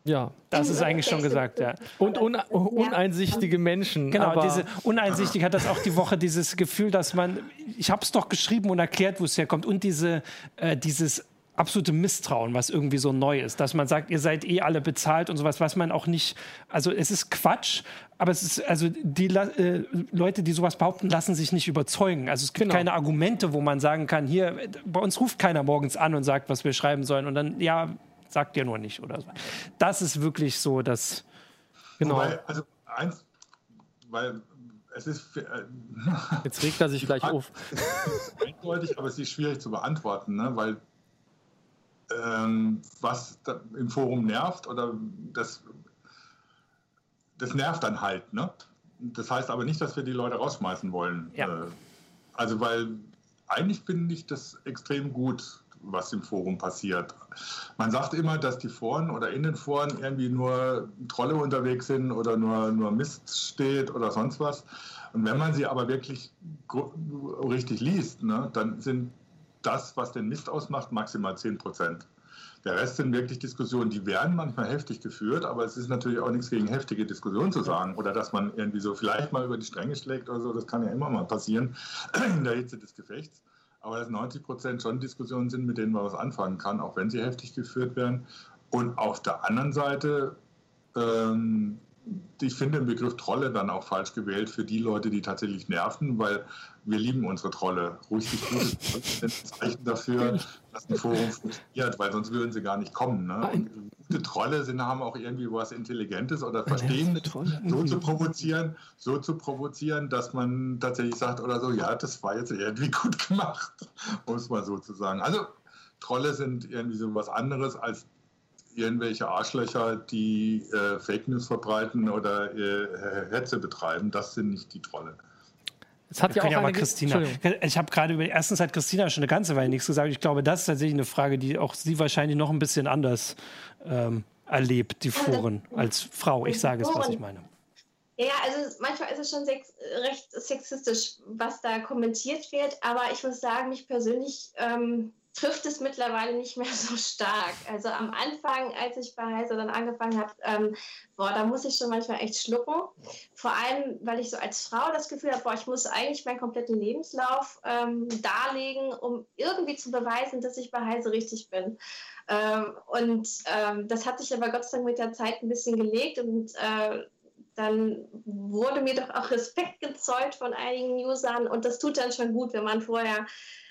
Ja, das ist eigentlich schon gesagt, ja. Und un uneinsichtige Menschen. Genau, diese uneinsichtig hat das auch die Woche dieses Gefühl, dass man, ich habe es doch geschrieben und erklärt, wo es herkommt. Und diese, äh, dieses absolute Misstrauen, was irgendwie so neu ist, dass man sagt, ihr seid eh alle bezahlt und sowas, was man auch nicht, also es ist Quatsch, aber es ist, also die äh, Leute, die sowas behaupten, lassen sich nicht überzeugen. Also es gibt genau. keine Argumente, wo man sagen kann, hier, bei uns ruft keiner morgens an und sagt, was wir schreiben sollen und dann, ja, sagt ihr nur nicht oder so. Das ist wirklich so, dass, genau. Wobei, also eins, weil es ist. Äh, Jetzt regt er sich gleich auf. eindeutig, aber es ist schwierig zu beantworten, ne? weil ähm, was im Forum nervt oder das, das nervt dann halt. Ne? Das heißt aber nicht, dass wir die Leute rausschmeißen wollen. Ja. Äh, also, weil eigentlich finde ich das extrem gut, was im Forum passiert. Man sagt immer, dass die Foren oder in den Foren irgendwie nur Trolle unterwegs sind oder nur, nur Mist steht oder sonst was. Und wenn man sie aber wirklich richtig liest, ne, dann sind das, was den Mist ausmacht, maximal 10 Prozent. Der Rest sind wirklich Diskussionen, die werden manchmal heftig geführt, aber es ist natürlich auch nichts gegen heftige Diskussionen zu sagen oder dass man irgendwie so vielleicht mal über die Stränge schlägt oder so, das kann ja immer mal passieren in der Hitze des Gefechts. Aber dass 90 Prozent schon Diskussionen sind, mit denen man was anfangen kann, auch wenn sie heftig geführt werden. Und auf der anderen Seite ähm, ich finde den Begriff Trolle dann auch falsch gewählt für die Leute, die tatsächlich nerven, weil wir lieben unsere Trolle. Richtig gute Trolle sind Zeichen dafür, dass ein Forum funktioniert, weil sonst würden sie gar nicht kommen. Ne? Und gute Trolle sind, haben auch irgendwie was Intelligentes oder verstehen, so zu provozieren, so zu provozieren, dass man tatsächlich sagt oder so, ja, das war jetzt irgendwie gut gemacht, um es mal so zu sagen. Also Trolle sind irgendwie so was anderes als irgendwelche Arschlöcher, die äh, Fake News verbreiten oder äh, Hetze betreiben. Das sind nicht die Trolle. Es hat ja auch ja mal Christina. Ich habe gerade über erstens hat Christina schon eine ganze Weile nichts gesagt. Ich glaube, das ist tatsächlich eine Frage, die auch sie wahrscheinlich noch ein bisschen anders ähm, erlebt, die Foren als Frau. Ich sage es, was ich meine. Ja, also manchmal ist es schon sex recht sexistisch, was da kommentiert wird, aber ich muss sagen, mich persönlich ähm, trifft es mittlerweile nicht mehr so stark. Also am Anfang, als ich bei Heise dann angefangen habe, ähm, boah, da muss ich schon manchmal echt schlucken. Vor allem, weil ich so als Frau das Gefühl habe, boah, ich muss eigentlich meinen kompletten Lebenslauf ähm, darlegen, um irgendwie zu beweisen, dass ich bei Heise richtig bin. Ähm, und ähm, das hat sich aber Gott sei Dank mit der Zeit ein bisschen gelegt und äh, dann wurde mir doch auch Respekt gezollt von einigen Usern und das tut dann schon gut, wenn man vorher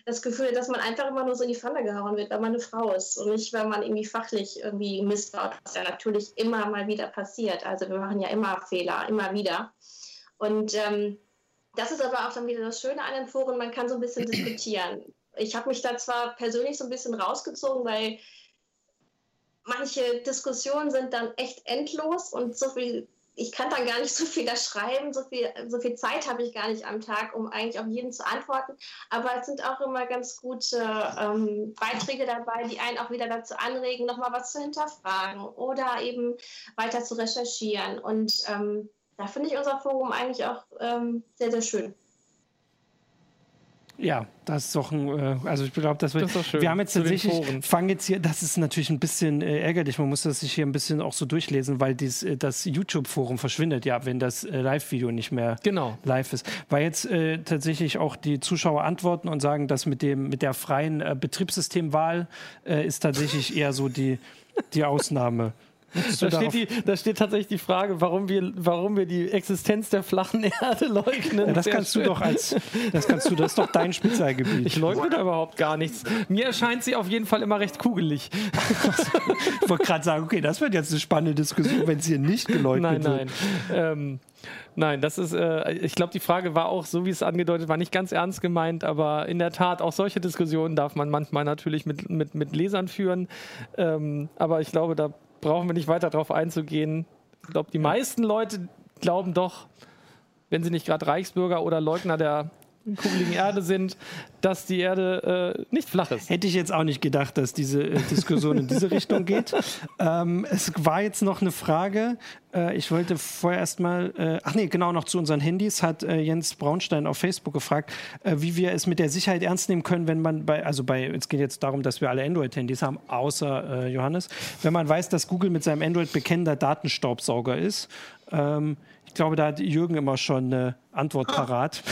das Gefühl, dass man einfach immer nur so in die Pfanne gehauen wird, weil man eine Frau ist und nicht, weil man irgendwie fachlich irgendwie Mist baut, was ja natürlich immer mal wieder passiert. Also wir machen ja immer Fehler, immer wieder. Und ähm, das ist aber auch dann wieder das Schöne an den Foren, man kann so ein bisschen diskutieren. Ich habe mich da zwar persönlich so ein bisschen rausgezogen, weil manche Diskussionen sind dann echt endlos und so viel ich kann dann gar nicht so viel da schreiben, so viel, so viel Zeit habe ich gar nicht am Tag, um eigentlich auf jeden zu antworten. Aber es sind auch immer ganz gute ähm, Beiträge dabei, die einen auch wieder dazu anregen, nochmal was zu hinterfragen oder eben weiter zu recherchieren. Und ähm, da finde ich unser Forum eigentlich auch ähm, sehr, sehr schön. Ja, das ist doch ein, äh, also ich glaube, das wird. Das wir haben jetzt tatsächlich, fangen jetzt hier, das ist natürlich ein bisschen äh, ärgerlich, man muss das sich hier ein bisschen auch so durchlesen, weil dies, äh, das YouTube-Forum verschwindet ja, wenn das äh, Live-Video nicht mehr genau. live ist. Weil jetzt äh, tatsächlich auch die Zuschauer antworten und sagen, dass mit dem, mit der freien Betriebssystemwahl ist tatsächlich eher so die, die Ausnahme. Da steht, die, da steht, tatsächlich die Frage, warum wir, warum wir die Existenz der flachen Erde leugnen. Ja, das kannst schön. du doch als, das kannst du, das ist doch dein Spezialgebiet. Ich leugne da überhaupt gar nichts. Mir erscheint sie auf jeden Fall immer recht kugelig. ich wollte gerade sagen, okay, das wird jetzt eine spannende Diskussion, wenn es hier nicht geleugnet nein, wird. Nein, ähm, nein, das ist, äh, ich glaube, die Frage war auch, so wie es angedeutet war, nicht ganz ernst gemeint, aber in der Tat, auch solche Diskussionen darf man manchmal natürlich mit, mit, mit Lesern führen. Ähm, aber ich glaube, da brauchen wir nicht weiter darauf einzugehen. Ich glaube, die meisten Leute glauben doch, wenn sie nicht gerade Reichsbürger oder Leugner der kugeligen Erde sind, dass die Erde äh, nicht flach ist. Hätte ich jetzt auch nicht gedacht, dass diese äh, Diskussion in diese Richtung geht. Ähm, es war jetzt noch eine Frage. Äh, ich wollte vorher erstmal, äh, ach nee, genau noch zu unseren Handys, hat äh, Jens Braunstein auf Facebook gefragt, äh, wie wir es mit der Sicherheit ernst nehmen können, wenn man bei, also bei, es geht jetzt darum, dass wir alle Android-Handys haben, außer Johannes, wenn man weiß, dass Google mit seinem Android bekennender Datenstaubsauger ist. Ähm, ich glaube, da hat Jürgen immer schon eine Antwort parat.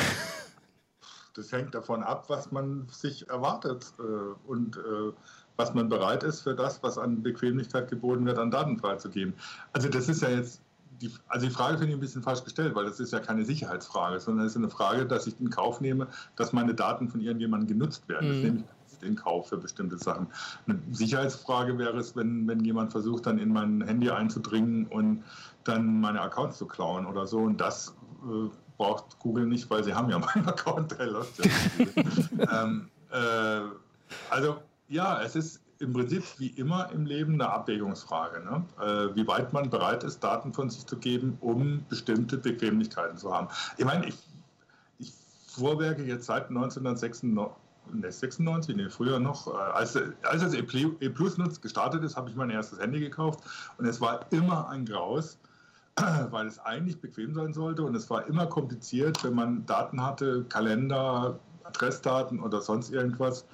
Das hängt davon ab, was man sich erwartet. Äh, und äh, was man bereit ist für das, was an Bequemlichkeit geboten wird, an Daten freizugeben. Also das ist ja jetzt, die, also die Frage finde ich ein bisschen falsch gestellt, weil das ist ja keine Sicherheitsfrage, sondern es ist eine Frage, dass ich in Kauf nehme, dass meine Daten von irgendjemandem genutzt werden. Das Mhm. nehme ich in Kauf für bestimmte Sachen. Eine Sicherheitsfrage wäre es, wenn, wenn jemand versucht, dann in mein Handy einzudringen und dann meine Accounts zu klauen oder so. Und das äh, braucht Google nicht, weil sie haben ja meinen Account, der läuft ja. ähm, äh, also ja, es ist im Prinzip wie immer im Leben eine Abwägungsfrage, ne? äh, wie weit man bereit ist, Daten von sich zu geben, um bestimmte Bequemlichkeiten zu haben. Ich meine, ich, ich vorwerke jetzt seit 1996, ne, 96, nee, früher noch, äh, als, das E E gestartet ist, habe ich mein erstes Handy gekauft und es war immer ein Graus, weil es eigentlich bequem sein sollte und es war immer kompliziert, wenn man Daten hatte, Kalender, Adressdaten oder sonst irgendwas,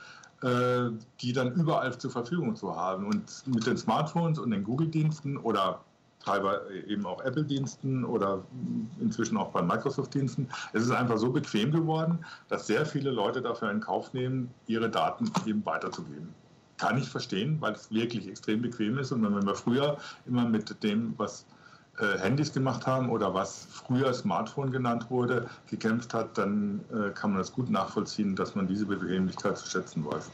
äh, die dann überall zur Verfügung zu haben. Und mit den Smartphones und den Google-Diensten oder teilweise eben auch Apple-Diensten oder inzwischen auch bei Microsoft-Diensten. Es ist einfach so bequem geworden, dass sehr viele Leute dafür in Kauf nehmen, ihre Daten eben weiterzugeben. Kann ich verstehen, weil es wirklich extrem bequem ist. Und wenn wir früher immer mit dem, was äh, Handys gemacht haben oder was früher Smartphone genannt wurde, gekämpft hat, dann äh, kann man das gut nachvollziehen, dass man diese Bequemlichkeit zu schätzen weiß.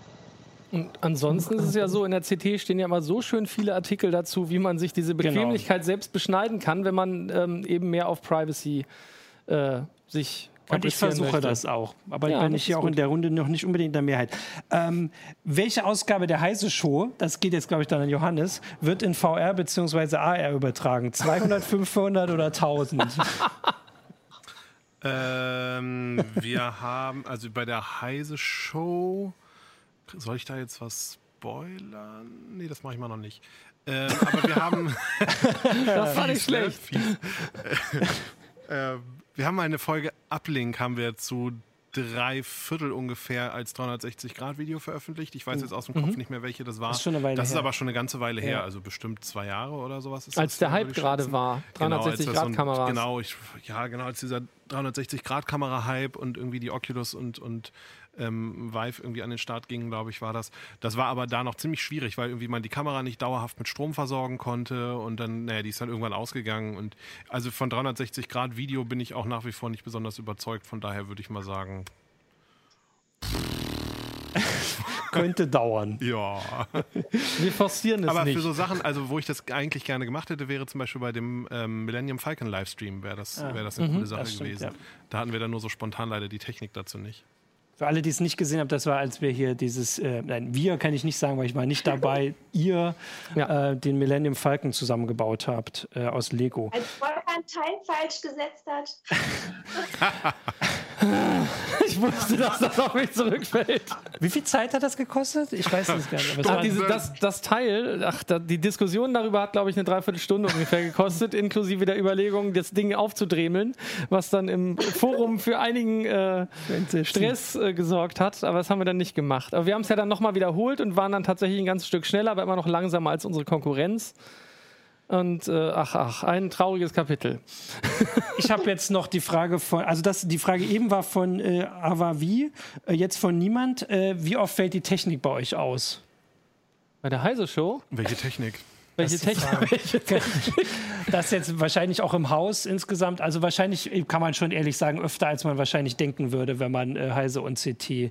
Und ansonsten ist es ja so, in der CT stehen ja immer so schön viele Artikel dazu, wie man sich diese Bequemlichkeit selbst beschneiden kann, wenn man ähm, eben mehr auf Privacy äh, sich Und ich versuche möchte. das auch. Aber Ja, bin ich hier ist auch in gut. der Runde noch nicht unbedingt in der Mehrheit. Ähm, welche Ausgabe der Heise Show, das geht jetzt, glaube ich, dann an Johannes, wird in VR bzw. AR übertragen? 200, 500 oder 1000? Ähm, wir haben, also bei der Heise Show, soll ich da jetzt was spoilern? Nee, das mache ich mal noch nicht. Ähm, aber wir haben. Das war nicht schlecht. Fies. Wir haben eine Folge Uplink, haben wir zu drei Viertel ungefähr als 360-Grad-Video veröffentlicht. Ich weiß jetzt aus dem Kopf nicht mehr, welche das war. Mhm. Ist schon eine Weile das ist her. aber schon eine ganze Weile her, Ja. also bestimmt zwei Jahre oder sowas. Als das, der Hype gerade war, Genau, als das so ein- 360-Grad-Kameras. Genau, ich, ja, genau, als dieser 360-Grad-Kamera-Hype und irgendwie die Oculus und, und ähm, Vive irgendwie an den Start gingen, glaube ich, war das. Das war aber da noch ziemlich schwierig, weil irgendwie man die Kamera nicht dauerhaft mit Strom versorgen konnte und dann, naja, die ist dann irgendwann ausgegangen. Und also von 360-Grad-Video bin ich auch nach wie vor nicht besonders überzeugt. Von daher würde ich mal sagen, Könnte dauern. ja. Wir forcieren es Aber nicht. für so Sachen, also wo ich das eigentlich gerne gemacht hätte, wäre zum Beispiel bei dem ähm, Millennium Falcon Livestream, wäre das, Ah. wär das eine coole Sache das stimmt, gewesen. ja. Da hatten wir dann nur so spontan leider die Technik dazu nicht. Für alle, die es nicht gesehen haben, das war, als wir hier dieses, äh, nein, wir kann ich nicht sagen, weil ich war nicht dabei, ihr Ja. äh, den Millennium Falcon zusammengebaut habt äh, aus Lego. Als Wolfgang Teil falsch gesetzt hat. ich wusste, dass das auf mich zurückfällt. Wie viel Zeit hat das gekostet? Ich weiß es gar nicht. Aber diese, das, das Teil, ach, da, die Diskussion darüber hat, glaube ich, eine Dreiviertelstunde ungefähr gekostet, inklusive der Überlegung, das Ding aufzudremeln, was dann im Forum für einigen äh, Stress äh, gesorgt hat. Aber das haben wir dann nicht gemacht. Aber wir haben es ja dann nochmal wiederholt und waren dann tatsächlich ein ganzes Stück schneller, aber immer noch langsamer als unsere Konkurrenz. Und äh, ach, ach, ein trauriges Kapitel. Ich habe jetzt noch die Frage von, also das, die Frage eben war von äh, Avavi, äh, jetzt von niemand. Äh, wie oft fällt die Technik bei euch aus? Bei der Heise Show? Welche Technik? Welche Technik? Welche Technik? Das jetzt wahrscheinlich auch im Haus insgesamt. Also wahrscheinlich äh, kann man schon ehrlich sagen, öfter als man wahrscheinlich denken würde, wenn man äh, Heise und CT äh,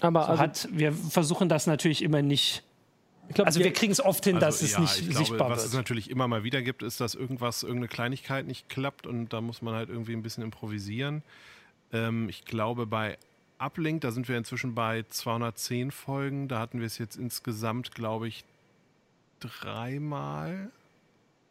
Aber so also, hat. Wir versuchen das natürlich immer nicht. Ich glaube, Also wir kriegen es oft hin, dass es ja, nicht ich glaube, sichtbar was es wird. natürlich immer mal wieder gibt, ist, dass irgendwas, irgendeine Kleinigkeit nicht klappt und da muss man halt irgendwie ein bisschen improvisieren. Ähm, ich glaube, bei Uplink, da sind wir inzwischen bei 210 Folgen. Da hatten wir es jetzt insgesamt, glaube ich, dreimal,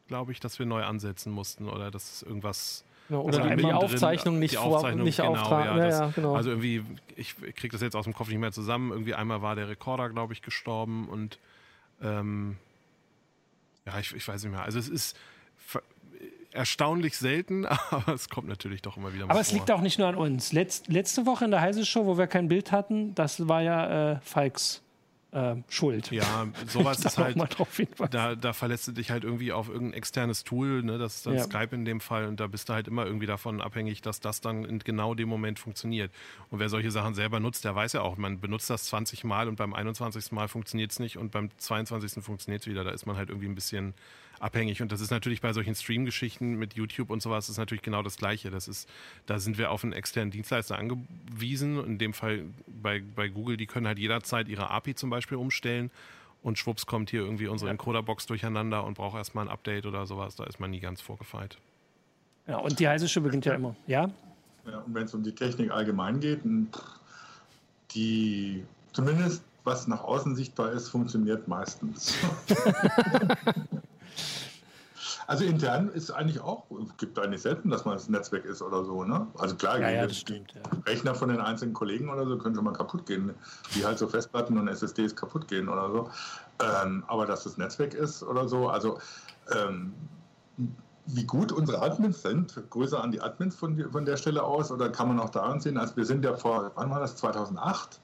glaube ich, dass wir neu ansetzen mussten oder dass irgendwas also oder die, die drin- Aufzeichnung nicht, die vor, Aufzeichnung, nicht genau, auftragen. ja, Ja, das- ja, genau. Also irgendwie, ich kriege das jetzt aus dem Kopf nicht mehr zusammen. Irgendwie einmal war der Rekorder, glaube ich, gestorben und ähm, ja, ich, ich weiß nicht mehr. Also es ist erstaunlich selten, aber es kommt natürlich doch immer wieder mal Aber es vor. liegt auch nicht nur an uns. Letz, letzte Woche in der Heise Show, wo wir kein Bild hatten, das war ja äh, Falks äh, schuld. Ja, sowas ist halt, da, da verlässt du dich halt irgendwie auf irgendein externes Tool, ne? das ist dann Ja. Skype in dem Fall und da bist du halt immer irgendwie davon abhängig, dass das dann in genau dem Moment funktioniert. Und wer solche Sachen selber nutzt, der weiß ja auch, man benutzt das 20 Mal und beim 21. Mal funktioniert es nicht und beim 22. funktioniert es wieder. Da ist man halt irgendwie ein bisschen abhängig. Und das ist natürlich bei solchen Stream-Geschichten mit YouTube und sowas ist natürlich genau das Gleiche. Das ist, da sind wir auf einen externen Dienstleister angewiesen. In dem Fall bei, bei Google, die können halt jederzeit ihre API zum Beispiel umstellen. Und schwupps kommt hier irgendwie unsere Encoder-Box durcheinander und braucht erstmal ein Update oder sowas. Da ist man nie ganz vorgefeit. Ja, und die heiße Show beginnt ja immer. Ja? Ja, und wenn es um die Technik allgemein geht, n- die zumindest was nach außen sichtbar ist, funktioniert meistens. also intern ist eigentlich auch, gibt eigentlich selten, dass man das Netzwerk ist oder so. Ne? Also klar, Ja, ja, stimmt. Ja. Rechner von den einzelnen Kollegen oder so können schon mal kaputt gehen, wie halt so Festplatten und SSDs kaputt gehen oder so. Ähm, aber dass das Netzwerk ist oder so, also ähm, wie gut unsere Admins sind, Grüße an die Admins von, von der Stelle aus, oder kann man auch daran sehen, als wir sind ja vor, wann war das, 2008,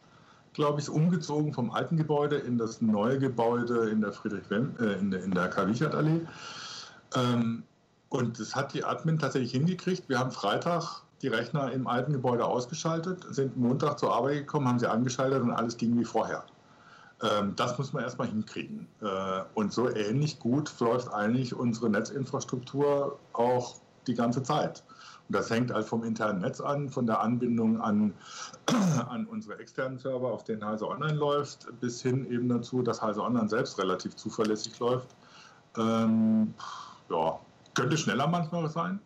glaube ich, umgezogen vom alten Gebäude in das neue Gebäude in der Friedrich Wem, äh, in der, in der Karl-Wiechert-Allee. Ähm, und das hat die Admin tatsächlich hingekriegt. Wir haben Freitag die Rechner im alten Gebäude ausgeschaltet, sind Montag zur Arbeit gekommen, haben sie angeschaltet und alles ging wie vorher. Ähm, das muss man erstmal hinkriegen. Äh, und so ähnlich gut läuft eigentlich unsere Netzinfrastruktur auch die ganze Zeit. Das hängt halt vom internen Netz an, von der Anbindung an, an unsere externen Server, auf denen Heise Online läuft, bis hin eben dazu, dass Heise Online selbst relativ zuverlässig läuft. Ähm, ja, könnte schneller manchmal sein,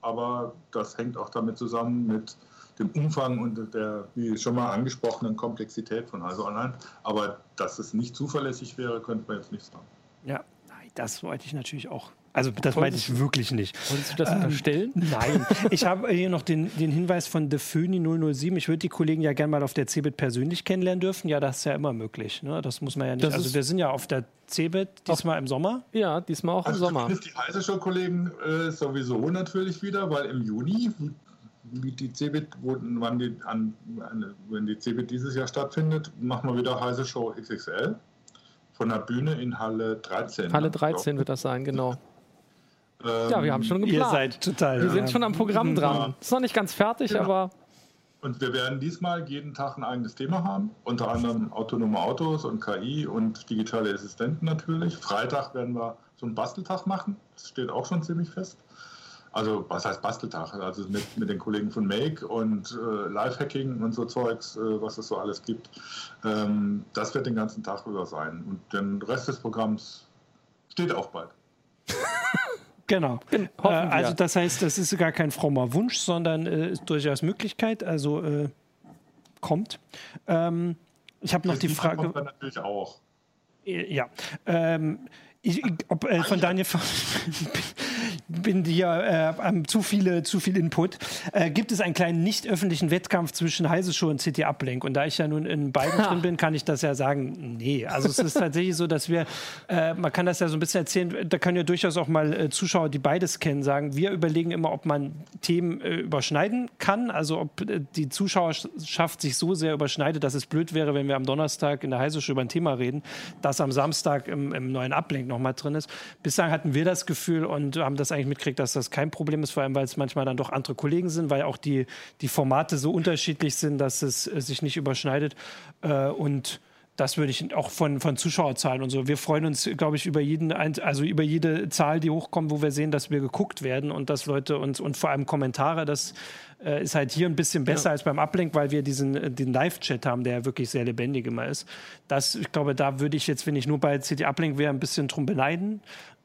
aber das hängt auch damit zusammen mit dem Umfang und der, wie schon mal angesprochenen Komplexität von Heise Online. Aber dass es nicht zuverlässig wäre, könnte man jetzt nicht sagen. ja. Das wollte ich natürlich auch. Also, das meinte ich wirklich nicht. Wolltest du das Ähm, unterstellen? Nein, ich habe hier noch den, den Hinweis von The Föni 007. Ich würde die Kollegen ja gerne mal auf der CeBIT persönlich kennenlernen dürfen. Ja, das ist ja immer möglich. Ne? Das muss man ja nicht. Das also wir sind ja auf der CeBIT diesmal im Sommer. Ja, diesmal auch im Also Sommer. zumindest die Heise Show Kollegen äh, sowieso natürlich wieder, weil im Juni, die CeBIT, wo- wann die, an, an, wenn die CeBIT dieses Jahr stattfindet, machen wir wieder Heise Show XXL von der Bühne in Halle 13. Halle ne? 13 wird das sein, genau. Ähm, Ja, wir haben schon Ihr geplant. seid total. Wir ja. sind schon am Programm dran. Ist noch nicht ganz fertig, Ja. aber Und wir werden diesmal jeden Tag ein eigenes Thema haben, unter anderem autonome Autos und KI und digitale Assistenten natürlich. Freitag werden wir so einen Basteltag machen, das steht auch schon ziemlich fest. Also was heißt Basteltag? Also mit, mit den Kollegen von Make und äh, Lifehacking und so Zeugs, äh, was es so alles gibt. Ähm, das wird den ganzen Tag über sein. Und den Rest des Programms steht auch bald. Genau. Äh, hoffen wir. also das heißt, das ist gar kein frommer Wunsch, sondern äh, ist durchaus Möglichkeit. Also äh, kommt. Ähm, ich habe noch die Frage. kommt dann natürlich auch. Äh, Ja. Ähm, ich, ob, äh, von Daniel bin dir äh, zu viele zu viel Input. Äh, gibt es einen kleinen nicht öffentlichen Wettkampf zwischen Heise Show und CT Uplink? Und da ich ja nun in beiden drin bin, kann ich das ja sagen. Nee, also es ist tatsächlich so, dass wir, äh, man kann das ja so ein bisschen erzählen. Da können ja durchaus auch mal äh, Zuschauer, die beides kennen, sagen. Wir überlegen immer, ob man Themen äh, überschneiden kann. Also ob äh, die Zuschauerschaft sich so sehr überschneidet, dass es blöd wäre, wenn wir am Donnerstag in der Heise Show über ein Thema reden, das am Samstag im, im neuen Uplink nochmal drin ist. Bislang hatten wir das Gefühl und haben das eigentlich mitgekriegt, dass das kein Problem ist, vor allem weil es manchmal dann doch andere Kollegen sind, weil auch die, die Formate so unterschiedlich sind, dass es äh, sich nicht überschneidet. Äh, und das würde ich auch von, von Zuschauerzahlen und so. Wir freuen uns, glaube ich, über jeden, also über jede Zahl, die hochkommt, wo wir sehen, dass wir geguckt werden und dass Leute uns und vor allem Kommentare, das äh, ist halt hier ein bisschen besser als beim Uplink, weil wir diesen äh, den Live-Chat haben, der ja wirklich sehr lebendig immer ist. Das, ich glaube, da würde ich jetzt, wenn ich nur bei CT Uplink wäre, ein bisschen drum beneiden.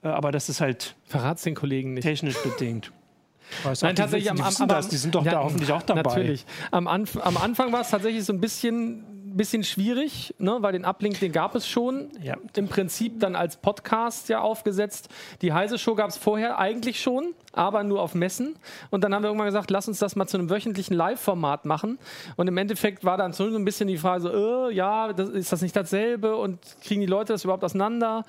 Äh, aber das ist halt verrat's den Kollegen nicht. technisch bedingt. Weißt du, Nein, die, tatsächlich die, am, wissen am, das, die sind doch ja, da hoffentlich auch dabei. Natürlich. Am, Anf am Anfang war es tatsächlich so ein bisschen, bisschen schwierig, ne, weil den Uplink, den gab es schon. Ja. Im Prinzip dann als Podcast ja aufgesetzt. Die Heise Show gab es vorher eigentlich schon, aber nur auf Messen. Und dann haben wir irgendwann gesagt, lass uns das mal zu einem wöchentlichen Live-Format machen. Und im Endeffekt war dann so ein bisschen die Frage so, äh, ja, das, ist das nicht dasselbe? Und kriegen die Leute das überhaupt auseinander?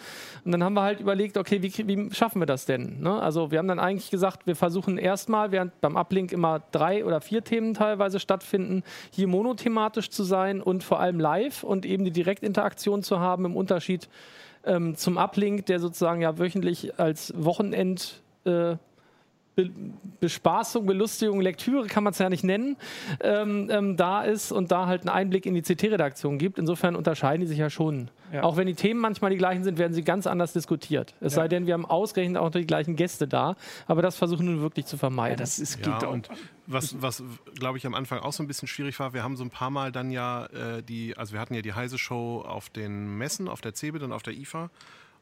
Und dann haben wir halt überlegt, okay, wie, wie schaffen wir das denn? Ne? Also wir haben dann eigentlich gesagt, wir versuchen erstmal, während beim Uplink immer drei oder vier Themen teilweise stattfinden, hier monothematisch zu sein und vor vor allem live und eben die Direktinteraktion zu haben im Unterschied ähm, zum Uplink, der sozusagen ja wöchentlich als Wochenend äh, Be Bespaßung, Belustigung, Lektüre kann man es ja nicht nennen, ähm, ähm, da ist und da halt einen Einblick in die CT-Redaktion gibt. Insofern unterscheiden die sich ja schon. Ja. Auch wenn die Themen manchmal die gleichen sind, werden sie ganz anders diskutiert. Es ja. sei denn, wir haben ausgerechnet auch die gleichen Gäste da. Aber das versuchen wir wirklich zu vermeiden. Ja, das ist, ja, und was, was glaube ich, am Anfang auch so ein bisschen schwierig war, wir haben so ein paar Mal dann ja äh, die, also wir hatten ja die Heise Show auf den Messen, auf der CeBIT und auf der IFA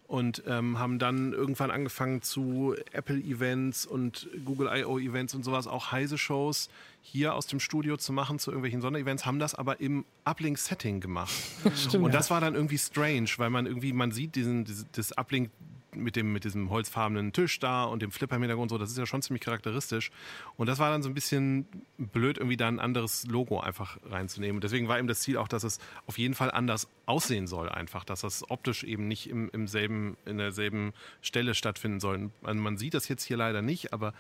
und ähm, haben dann irgendwann angefangen zu Apple-Events und Google I.O.-Events und sowas, auch heise Shows hier aus dem Studio zu machen zu irgendwelchen Sonderevents, haben das aber im Uplink-Setting gemacht. Stimmt, und das war dann irgendwie strange, weil man irgendwie, man sieht diesen, dieses, das Uplink mit, dem, mit diesem holzfarbenen Tisch da und dem Flipper im Hintergrund, so, das ist ja schon ziemlich charakteristisch. Und das war dann so ein bisschen blöd, irgendwie da ein anderes Logo einfach reinzunehmen. Und deswegen war eben das Ziel auch, dass es auf jeden Fall anders aussehen soll, einfach, dass das optisch eben nicht im, im selben, in derselben Stelle stattfinden soll. Also man sieht das jetzt hier leider nicht, aber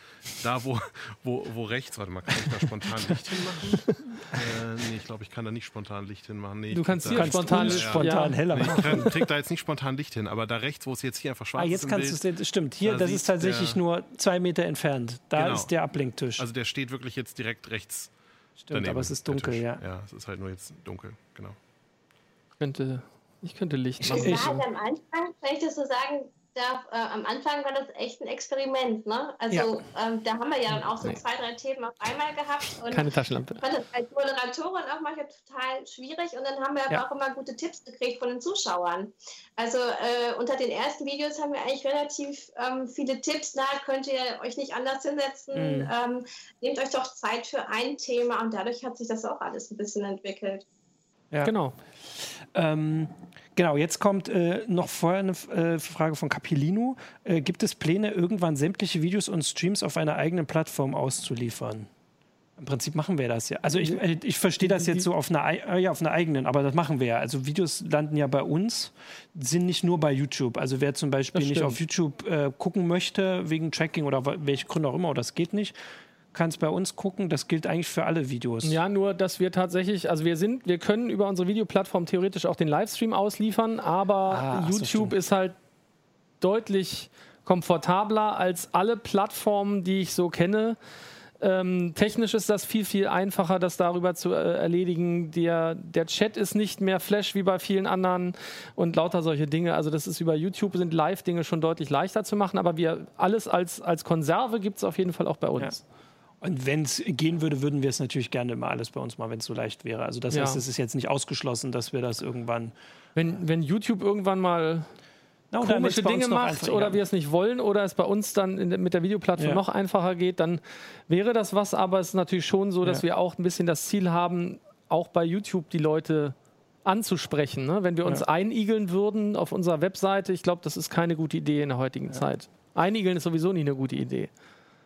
da, wo, wo, wo rechts, warte mal, kann ich da spontan Licht hinmachen? äh, nee, ich glaube, ich kann da nicht spontan Licht hinmachen. Nee, du kannst hier spontan, spontan ja. heller machen. Nee, ich krieg da jetzt nicht spontan Licht hin, aber da rechts, wo es jetzt hier einfach schwarz ah, jetzt kannst du es, stimmt. Hier, da das ist tatsächlich der, nur zwei Meter entfernt. Da genau. ist der Ablenktisch. Also der steht wirklich jetzt direkt rechts. Stimmt, daneben, aber es ist dunkel, ja. Ja, es ist halt nur jetzt dunkel, genau. Ich könnte, ich könnte Licht machen. Ich, am Anfang, ich das so sagen darf, äh, am Anfang war das echt ein Experiment. Ne? Also ja. ähm, da haben wir ja dann auch so nee. zwei, drei Themen auf einmal gehabt. Und Keine Taschenlampe. Ich fand das als Moderatorin auch manchmal total schwierig und dann haben wir ja. aber auch immer gute Tipps gekriegt von den Zuschauern. Also äh, unter den ersten Videos haben wir eigentlich relativ ähm, viele Tipps. Na, könnt ihr euch nicht anders hinsetzen. Mhm. Ähm, nehmt euch doch Zeit für ein Thema und dadurch hat sich das auch alles ein bisschen entwickelt. Ja, genau. Ähm, genau, jetzt kommt äh, noch vorher eine äh, Frage von Capilino. Äh, gibt es Pläne, irgendwann sämtliche Videos und Streams auf einer eigenen Plattform auszuliefern? Im Prinzip machen wir das ja. Also ich, äh, ich verstehe das jetzt so auf einer, äh, ja, auf einer eigenen, aber das machen wir ja. Also Videos landen ja bei uns, sind nicht nur bei YouTube. Also wer zum Beispiel nicht auf YouTube äh, gucken möchte, wegen Tracking oder welche Gründe auch immer, oder das geht nicht, kannst bei uns gucken. Das gilt eigentlich für alle Videos. Ja, nur, dass wir tatsächlich, also wir sind, wir können über unsere Videoplattform theoretisch auch den Livestream ausliefern, aber ah, YouTube so, ist halt deutlich komfortabler als alle Plattformen, die ich so kenne. Ähm, technisch ist das viel, viel einfacher, das darüber zu äh, erledigen. Der, der Chat ist nicht mehr Flash wie bei vielen anderen und lauter solche Dinge. Also das ist über YouTube sind Live-Dinge schon deutlich leichter zu machen, aber wir alles als, als Konserve gibt es auf jeden Fall auch bei uns. Ja. Und wenn es gehen würde, würden wir es natürlich gerne immer alles bei uns mal, wenn es so leicht wäre. Also das ja. heißt, es ist jetzt nicht ausgeschlossen, dass wir das irgendwann. Wenn, wenn YouTube irgendwann mal no, komische Dinge macht oder wir es nicht wollen oder es bei uns dann in, mit der Videoplattform ja. noch einfacher geht, dann wäre das was. Aber es ist natürlich schon so, dass ja. wir auch ein bisschen das Ziel haben, auch bei YouTube die Leute anzusprechen. Ne? Wenn wir uns einigeln würden auf unserer Webseite, ich glaube, das ist keine gute Idee in der heutigen Zeit. Einigeln ist sowieso nie eine gute Idee.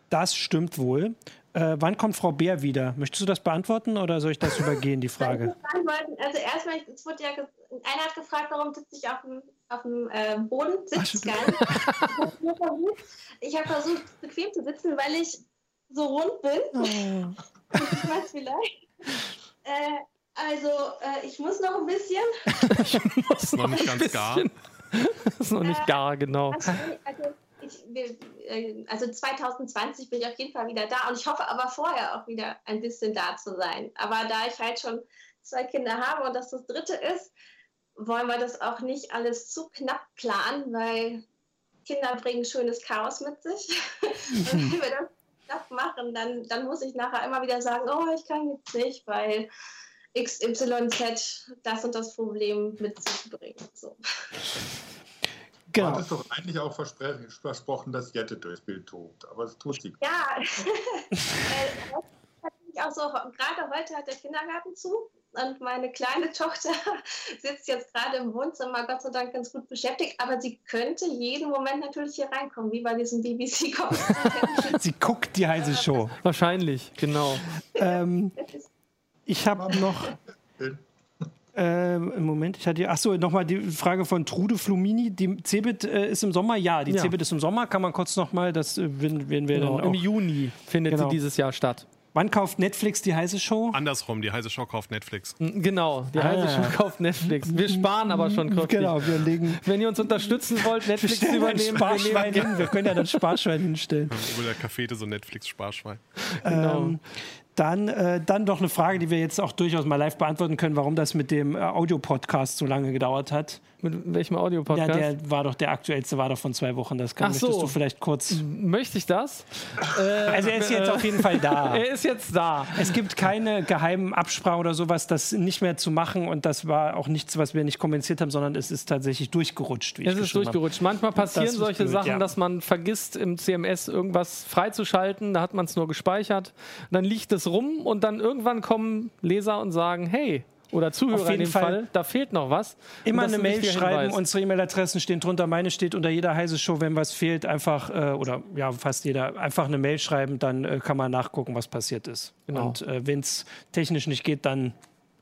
Das stimmt wohl. Äh, wann kommt Frau Bär wieder? Möchtest du das beantworten oder soll ich das übergehen, die Frage? Also erstmal, es wurde ja, einer hat gefragt, warum sitze ich auf dem, auf dem äh, Boden? Sitzt gar nicht. Ich habe versucht, bequem zu sitzen, weil ich so rund bin. Oh. ich weiß vielleicht. Äh, also, äh, ich muss noch ein bisschen. ich muss noch nicht ganz gar. Das ist noch nicht gar, genau. Also, also ich, äh, also 2020 bin ich auf jeden Fall wieder da und ich hoffe aber vorher auch wieder ein bisschen da zu sein. Aber da ich halt schon zwei Kinder habe und das das dritte ist, wollen wir das auch nicht alles zu knapp planen, weil Kinder bringen schönes Chaos mit sich. und wenn wir das knapp machen, dann, dann muss ich nachher immer wieder sagen, oh, ich kann jetzt nicht, weil XYZ das und das Problem mit sich bringt. So. Genau. Du hattest doch eigentlich auch versprochen, dass Jette durchs Bild tobt, aber das tut sie. Ja, äh, auch so, gerade heute hat der Kindergarten zu und meine kleine Tochter sitzt jetzt gerade im Wohnzimmer, Gott sei Dank ganz gut beschäftigt, aber sie könnte jeden Moment natürlich hier reinkommen, wie bei diesem bbc Sie guckt die heiße Show. Wahrscheinlich, genau. ähm, ich habe noch ähm, Im Moment, ich hatte, achso, nochmal die Frage von Trude Flumini. Die Cebit äh, ist im Sommer? Ja, die ja. Cebit ist im Sommer. Kann man kurz nochmal, das äh, werden, werden wir genau, dann auch, Im Juni findet genau. sie dieses Jahr statt. Wann kauft Netflix die heiße Show? Andersrum, die heiße Show kauft Netflix. Genau, die Ah. heiße Show kauft Netflix. Wir sparen aber schon kräftig. Genau, wir legen. Wenn ihr uns unterstützen wollt, Wir Netflix ein übernehmen, wir Sparschwein nehmen- hin. Wir können ja dann Sparschwein hinstellen. Obwohl der Cafete so Netflix-Sparschwein. Genau. Ähm, dann, äh, dann doch eine Frage, die wir jetzt auch durchaus mal live beantworten können, warum das mit dem äh, Audio-Podcast so lange gedauert hat. Mit welchem Ja, Audio-Podcast? der war doch der aktuellste, war doch von zwei Wochen. Das kann, Ach so. möchtest du vielleicht kurz. Möchte ich das? Also er ist jetzt auf jeden Fall da. Er ist jetzt da. Es gibt keine geheimen Absprachen oder sowas, das nicht mehr zu machen und das war auch nichts, was wir nicht kommuniziert haben, sondern es ist tatsächlich durchgerutscht. Wie ich Es ist geschrieben habe. durchgerutscht. Manchmal passieren solche blöd, Sachen, ja. dass man vergisst, im CMS irgendwas freizuschalten. Da hat man es nur gespeichert. Dann liegt es rum und dann irgendwann kommen Leser und sagen, hey, oder Zuhörer Auf jeden in dem Fall. Fall, da fehlt noch was. Immer eine Mail schreiben, Hinweis. unsere E-Mail-Adressen stehen drunter, meine steht unter jeder heiße Show, wenn was fehlt, einfach, äh, oder ja, fast jeder, einfach eine Mail schreiben, dann äh, kann man nachgucken, was passiert ist. Genau. Und äh, wenn es technisch nicht geht, dann,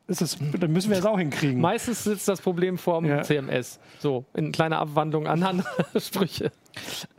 ist es, dann müssen wir es auch hinkriegen. Meistens sitzt das Problem vorm Ja. CMS. So, in kleiner Abwandlung an andere Sprüche.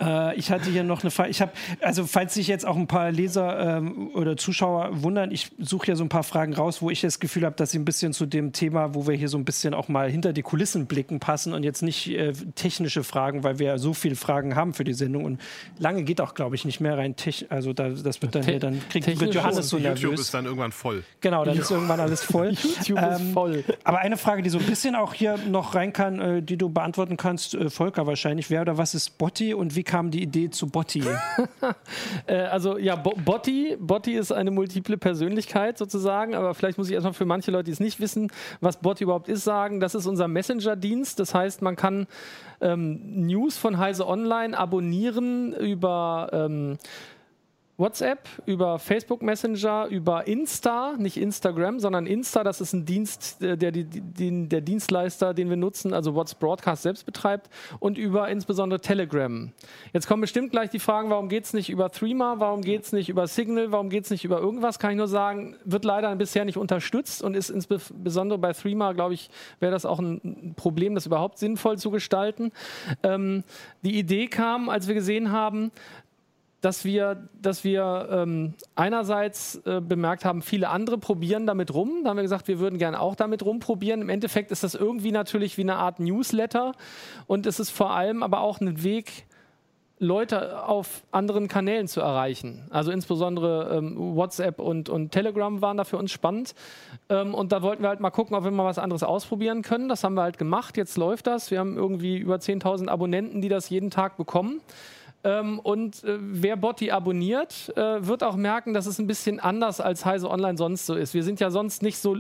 Äh, ich hatte hier noch eine Frage. Ich habe, also falls sich jetzt auch ein paar Leser ähm, oder Zuschauer wundern, ich suche ja so ein paar Fragen raus, wo ich das Gefühl habe, dass sie ein bisschen zu dem Thema, wo wir hier so ein bisschen auch mal hinter die Kulissen blicken, passen und jetzt nicht äh, technische Fragen, weil wir ja so viele Fragen haben für die Sendung und lange geht auch, glaube ich, nicht mehr rein. Tech also da, das wird dann Te- hier, dann kriegt wird Johannes so YouTube nervös. ist dann irgendwann voll. Genau, dann ist irgendwann alles voll. YouTube ist Ähm, voll. Aber eine Frage, die so ein bisschen auch hier noch rein kann, äh, die du beantworten kannst, äh, Volker wahrscheinlich, wer oder was ist Botti und wie kam die Idee zu Botti? Äh, also ja, Bo Botti, Botti ist eine multiple Persönlichkeit sozusagen, aber vielleicht muss ich erstmal für manche Leute, die es nicht wissen, was Botti überhaupt ist, sagen. Das ist unser Messenger-Dienst. Das heißt, man kann ähm, News von Heise Online abonnieren über ähm, WhatsApp, über Facebook Messenger, über Insta, nicht Instagram, sondern Insta, das ist ein Dienst, äh, der, die, der Dienstleister, den wir nutzen, also What's Broadcast selbst betreibt, und über insbesondere Telegram. Jetzt kommen bestimmt gleich die Fragen, warum geht es nicht über Threema, warum geht es nicht über Signal, warum geht es nicht über irgendwas, kann ich nur sagen, wird leider bisher nicht unterstützt und ist insbesondere bei Threema, glaube ich, wäre das auch ein Problem, das überhaupt sinnvoll zu gestalten. Ähm, die Idee kam, als wir gesehen haben, dass wir, dass wir ähm, einerseits äh, bemerkt haben, viele andere probieren damit rum. Da haben wir gesagt, wir würden gerne auch damit rumprobieren. Im Endeffekt ist das irgendwie natürlich wie eine Art Newsletter und es ist vor allem aber auch ein Weg, Leute auf anderen Kanälen zu erreichen. Also insbesondere ähm, WhatsApp und, und Telegram waren da für uns spannend. Ähm, und da wollten wir halt mal gucken, ob wir mal was anderes ausprobieren können. Das haben wir halt gemacht. Jetzt läuft das. Wir haben irgendwie über 10.000 Abonnenten, die das jeden Tag bekommen. Ähm, und äh, wer Botti abonniert, äh, wird auch merken, dass es ein bisschen anders als Heise Online sonst so ist. Wir sind ja sonst nicht so,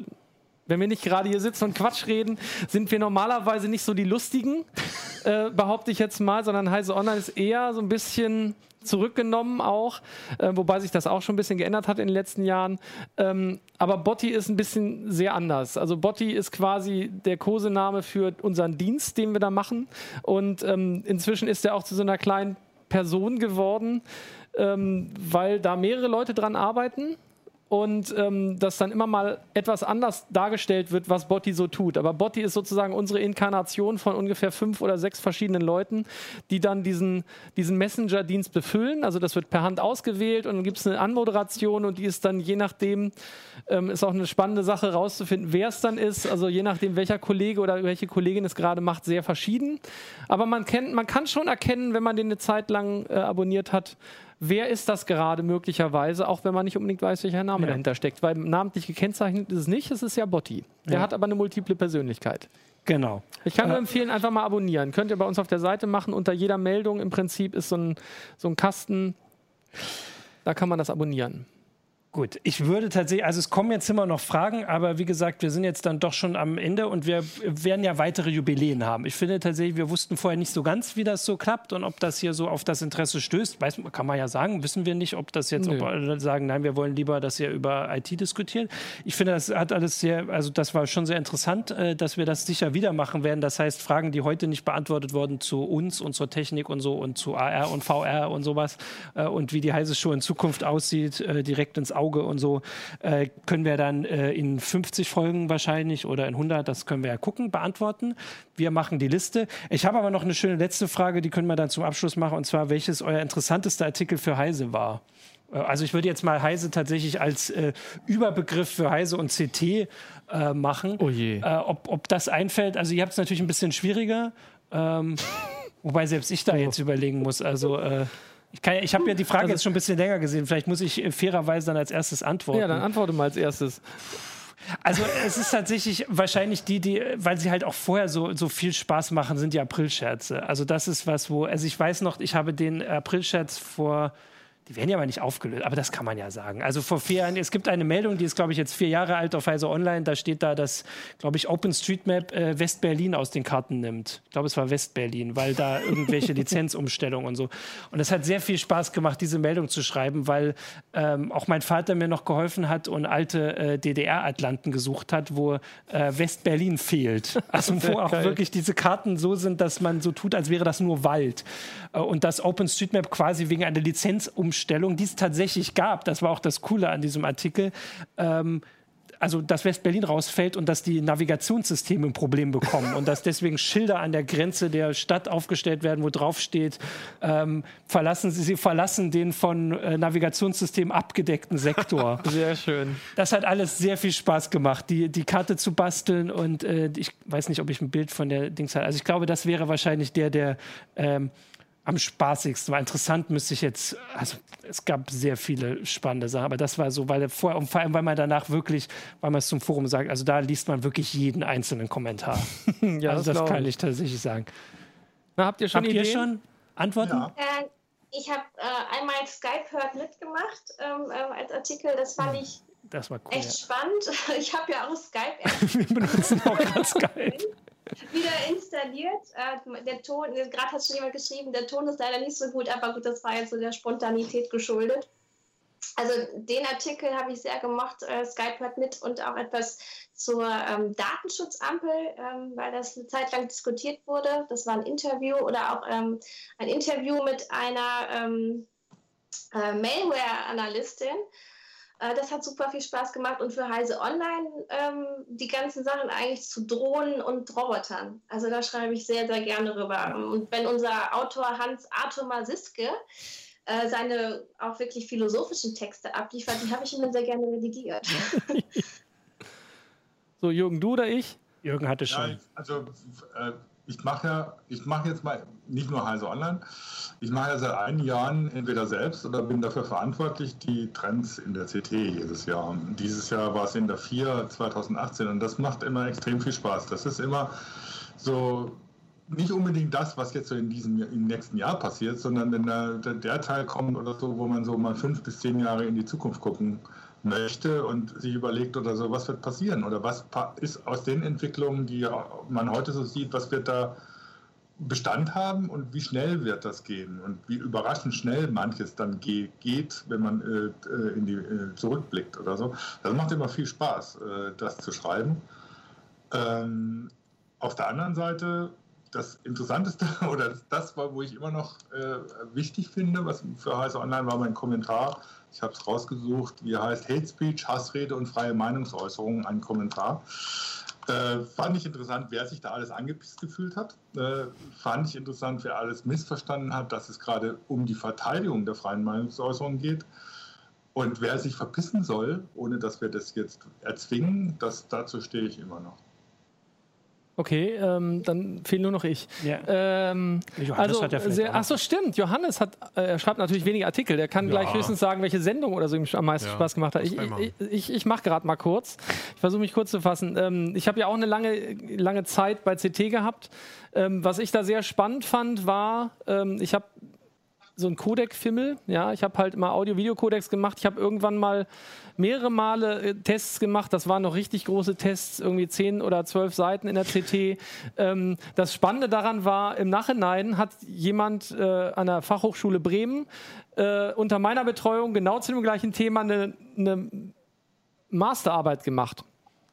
wenn wir nicht gerade hier sitzen und Quatsch reden, sind wir normalerweise nicht so die Lustigen, äh, behaupte ich jetzt mal, sondern Heise Online ist eher so ein bisschen zurückgenommen auch, äh, wobei sich das auch schon ein bisschen geändert hat in den letzten Jahren. Ähm, aber Botti ist ein bisschen sehr anders. Also Botti ist quasi der Kosename für unseren Dienst, den wir da machen. Und ähm, inzwischen ist er auch zu so einer kleinen Person geworden, ähm, weil da mehrere Leute dran arbeiten und ähm, dass dann immer mal etwas anders dargestellt wird, was Botti so tut. Aber Botti ist sozusagen unsere Inkarnation von ungefähr fünf oder sechs verschiedenen Leuten, die dann diesen, diesen Messenger-Dienst befüllen. Also das wird per Hand ausgewählt und dann gibt es eine Anmoderation und die ist dann je nachdem, ähm, ist auch eine spannende Sache rauszufinden, wer es dann ist. Also je nachdem, welcher Kollege oder welche Kollegin es gerade macht, sehr verschieden. Aber man, kennt, man kann schon erkennen, wenn man den eine Zeit lang äh, abonniert hat, wer ist das gerade möglicherweise, auch wenn man nicht unbedingt weiß, welcher Name Ja. dahinter steckt. Weil namentlich gekennzeichnet ist es nicht, es ist ja Botti. Der Ja. hat aber eine multiple Persönlichkeit. genau. Ich kann nur Äh, empfehlen, einfach mal abonnieren. Könnt ihr bei uns auf der Seite machen. Unter jeder Meldung im Prinzip ist so ein, so ein Kasten. Da kann man das abonnieren. Gut, ich würde tatsächlich, also es kommen jetzt immer noch Fragen, aber wie gesagt, wir sind jetzt dann doch schon am Ende und wir werden ja weitere Jubiläen haben. Ich finde tatsächlich, wir wussten vorher nicht so ganz, wie das so klappt und ob das hier so auf das Interesse stößt. Weiß, kann man ja sagen, wissen wir nicht, ob das jetzt, Nö. ob alle sagen, nein, wir wollen lieber, dass ihr über IT diskutiert. Ich finde, das hat alles sehr, also das war schon sehr interessant, äh, dass wir das sicher wieder machen werden. Das heißt, Fragen, die heute nicht beantwortet wurden zu uns und zur Technik und so und zu AR und VR und sowas äh, und wie die heiße Show in Zukunft aussieht, äh, direkt ins Auge und so, äh, können wir dann äh, in 50 Folgen wahrscheinlich oder in 100, das können wir ja gucken, beantworten. Wir machen die Liste. Ich habe aber noch eine schöne letzte Frage, die können wir dann zum Abschluss machen und zwar, welches euer interessantester Artikel für Heise war. Äh, also ich würde jetzt mal Heise tatsächlich als äh, Überbegriff für Heise und CT äh, machen. Oh je. Äh, ob, ob das einfällt, also ihr habt es natürlich ein bisschen schwieriger. Ähm, wobei selbst ich da Oh. jetzt überlegen muss. Also äh, ich, kann ich habe ja die Frage Also- jetzt schon ein bisschen länger gesehen. Vielleicht muss ich äh, fairerweise dann als erstes antworten. Ja, dann antworte mal als erstes. Also es ist tatsächlich wahrscheinlich die, die, weil sie halt auch vorher so, so viel Spaß machen, sind die Aprilscherze. Also das ist was, wo, also ich weiß noch, ich habe den Aprilscherz vor, die werden ja aber nicht aufgelöst, aber das kann man ja sagen. Also vor vier Jahren, es gibt eine Meldung, die ist, glaube ich, jetzt vier Jahre alt auf Heise Online, da steht da, dass, glaube ich, OpenStreetMap äh, West-Berlin aus den Karten nimmt. Ich glaube, es war West-Berlin, weil da irgendwelche Lizenzumstellungen und so. Und es hat sehr viel Spaß gemacht, diese Meldung zu schreiben, weil ähm, auch mein Vater mir noch geholfen hat und alte äh, DDR-Atlanten gesucht hat, wo äh, West-Berlin fehlt. Also wo auch geil. wirklich diese Karten so sind, dass man so tut, als wäre das nur Wald. Äh, und dass OpenStreetMap quasi wegen einer Lizenzumstellung, die es tatsächlich gab, das war auch das Coole an diesem Artikel, ähm, also dass West-Berlin rausfällt und dass die Navigationssysteme ein Problem bekommen und dass deswegen Schilder an der Grenze der Stadt aufgestellt werden, wo drauf steht, ähm, verlassen Sie, Sie verlassen den von äh, Navigationssystemen abgedeckten Sektor. Sehr schön. Das hat alles sehr viel Spaß gemacht, die, die Karte zu basteln und äh, ich weiß nicht, ob ich ein Bild von der Dings habe. Also ich glaube, das wäre wahrscheinlich der, der ähm, am spaßigsten war. Interessant müsste ich jetzt, also es gab sehr viele spannende Sachen, aber das war so, weil vorher, und vor allem, weil man danach wirklich, weil man es zum Forum sagt, also da liest man wirklich jeden einzelnen Kommentar. Ja, also das glaub kann ich. ich tatsächlich sagen. Na, habt ihr schon Habt ihr Ideen? schon Antworten? Ja. Äh, ich habe äh, einmal Skype hört mitgemacht ähm, äh, als Artikel. Das fand ich Das war cool. echt spannend. Ich habe ja auch Skype Ja. Wir benutzen auch ganz geil. Wieder installiert. Äh, der Ton, gerade hat schon jemand geschrieben, der Ton ist leider nicht so gut, aber gut, das war jetzt so der Spontanität geschuldet. Also den Artikel habe ich sehr gemocht. Äh, Skype hört mit und auch etwas zur ähm, Datenschutzampel, ähm, weil das eine Zeit lang diskutiert wurde. Das war ein Interview oder auch ähm, ein Interview mit einer ähm, äh, Malware-Analystin. Äh, das hat super viel Spaß gemacht und für Heise Online ähm, die ganzen Sachen eigentlich zu Drohnen und Robotern. Also da schreibe ich sehr, sehr gerne rüber. Und wenn unser Autor Hans Arthur Masiske äh, seine auch wirklich philosophischen Texte abliefert, die habe ich immer sehr gerne redigiert. So, Jürgen, du oder ich? Jürgen hatte Ja, schon. ich, also äh, ich mache ja, ich mache jetzt mal nicht nur Heise Online, ich mache ja seit einigen Jahren entweder selbst oder bin dafür verantwortlich, die Trends in der CT jedes Jahr. Dieses Jahr war es in der 4 2018 und das macht immer extrem viel Spaß. Das ist immer so nicht unbedingt das, was jetzt so in diesem im nächsten Jahr passiert, sondern wenn da, der, der Teil kommt oder so, wo man so mal fünf bis zehn Jahre in die Zukunft gucken möchte und sich überlegt oder so, was wird passieren oder was ist aus den Entwicklungen, die man heute so sieht, was wird da Bestand haben und wie schnell wird das gehen und wie überraschend schnell manches dann ge geht, wenn man äh, äh, in die, äh, zurückblickt oder so. Das macht immer viel Spaß, äh, das zu schreiben. Ähm, auf der anderen Seite, das Interessanteste oder das, war, wo ich immer noch äh, wichtig finde, was für Heise Online war mein Kommentar. Ich habe es rausgesucht, wie heißt Hate Speech, Hassrede und freie Meinungsäußerung, ein Kommentar. Äh, fand ich interessant, wer sich da alles angepisst gefühlt hat. Äh, fand ich interessant, wer alles missverstanden hat, dass es gerade um die Verteidigung der freien Meinungsäußerung geht. Und wer sich verpissen soll, ohne dass wir das jetzt erzwingen, das, dazu stehe ich immer noch. Okay, ähm, dann fehlt nur noch ich. Ja. Ähm, Johannes also, hat ja sehr, ach so, stimmt. Johannes hat, äh, er schreibt natürlich wenige Artikel. Der kann Ja. gleich höchstens sagen, welche Sendung oder so ihm am meisten Ja, Spaß gemacht hat. ich ich, ich, ich mache gerade mal kurz. Ich versuche mich kurz zu fassen. Ähm, ich habe ja auch eine lange, lange Zeit bei CT gehabt. Ähm, was ich da sehr spannend fand, war, ähm, ich habe so ein Codec-Fimmel. Ja, ich habe halt mal Audio-Video-Codecs gemacht. Ich habe irgendwann mal mehrere Male äh, Tests gemacht. Das waren noch richtig große Tests, irgendwie zehn oder zwölf Seiten in der CT. Ähm, das Spannende daran war, im Nachhinein hat jemand äh, an der Fachhochschule Bremen äh, unter meiner Betreuung genau zu dem gleichen Thema eine, eine Masterarbeit gemacht.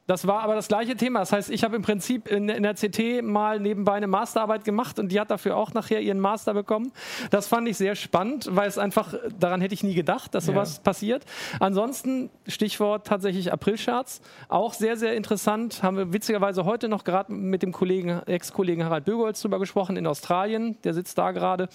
Das war aber das gleiche Thema. Das heißt, ich habe im Prinzip in, in der CT mal nebenbei eine Masterarbeit gemacht und die hat dafür auch nachher ihren Master bekommen. Das fand ich sehr spannend, weil es einfach, daran hätte ich nie gedacht, dass sowas passiert. Ansonsten, Stichwort tatsächlich Aprilcharts, auch sehr, sehr interessant. Haben wir witzigerweise heute noch gerade mit dem Kollegen, Ex-Kollegen Harald Bögholz drüber gesprochen in Australien. Der sitzt da gerade.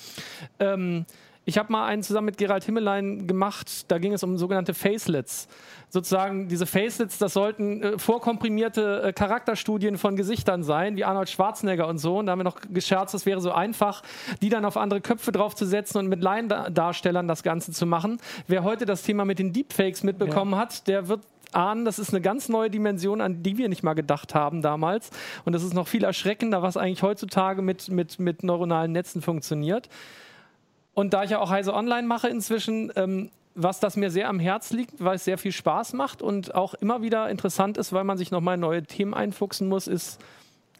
Ähm, Ich habe mal einen zusammen mit Gerald Himmelein gemacht, da ging es um sogenannte Facelets. Sozusagen diese Facelets, das sollten äh, vorkomprimierte äh, Charakterstudien von Gesichtern sein, wie Arnold Schwarzenegger und so. Und da haben wir noch gescherzt, es wäre so einfach, die dann auf andere Köpfe draufzusetzen und mit Laiendarstellern das Ganze zu machen. Wer heute das Thema mit den Deepfakes mitbekommen ja. hat, der wird ahnen, das ist eine ganz neue Dimension, an die wir nicht mal gedacht haben damals. Und das ist noch viel erschreckender, was eigentlich heutzutage mit, mit, mit neuronalen Netzen funktioniert. Und da ich ja auch Heise Online mache inzwischen, ähm, was das mir sehr am Herz liegt, weil es sehr viel Spaß macht und auch immer wieder interessant ist, weil man sich nochmal neue Themen einfuchsen muss, ist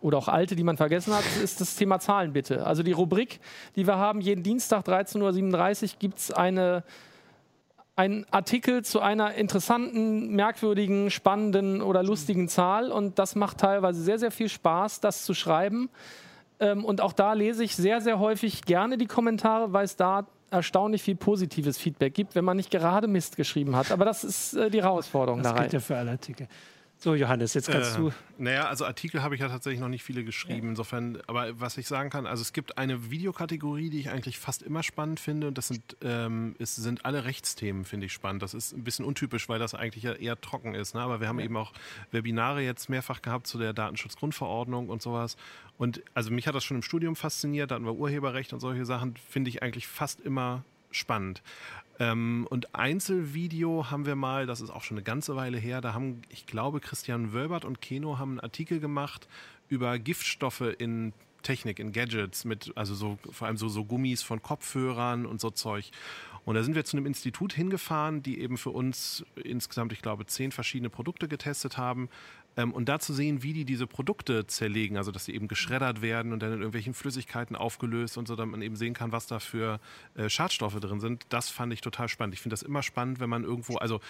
oder auch alte, die man vergessen hat, ist das Thema Zahlen bitte. Also die Rubrik, die wir haben, jeden Dienstag 13.37 Uhr gibt es eine ein Artikel zu einer interessanten, merkwürdigen, spannenden oder lustigen Zahl und das macht teilweise sehr, sehr viel Spaß, das zu schreiben. Ähm, und auch da lese ich sehr, sehr häufig gerne die Kommentare, weil es da erstaunlich viel positives Feedback gibt, wenn man nicht gerade Mist geschrieben hat. Aber das ist äh, die Herausforderung das da rein. Das gilt ja für alle Artikel. So, Johannes, jetzt kannst äh, du. Naja, also Artikel habe ich ja tatsächlich noch nicht viele geschrieben. Ja. Insofern, aber was ich sagen kann, also es gibt eine Videokategorie, die ich eigentlich fast immer spannend finde. Und das sind, ähm, es sind alle Rechtsthemen, finde ich spannend. Das ist ein bisschen untypisch, weil das eigentlich ja eher trocken ist. Ne? Aber wir haben ja. eben auch Webinare jetzt mehrfach gehabt zu der Datenschutzgrundverordnung und sowas. Und also mich hat das schon im Studium fasziniert. Da hatten wir Urheberrecht und solche Sachen. Finde ich eigentlich fast immer spannend. Ähm, und Einzelvideo haben wir mal, das ist auch schon eine ganze Weile her, da haben, ich glaube, Christian Wölbert und Keno haben einen Artikel gemacht über Giftstoffe in Technik, in Gadgets, mit, also so, vor allem so, so Gummis von Kopfhörern und so Zeug. Und da sind wir zu einem Institut hingefahren, die eben für uns insgesamt, ich glaube, zehn verschiedene Produkte getestet haben. Ähm, und da zu sehen, wie die diese Produkte zerlegen, also dass sie eben geschreddert werden und dann in irgendwelchen Flüssigkeiten aufgelöst und so, damit man eben sehen kann, was da für äh, Schadstoffe drin sind, das fand ich total spannend. Ich finde das immer spannend, wenn man irgendwo, also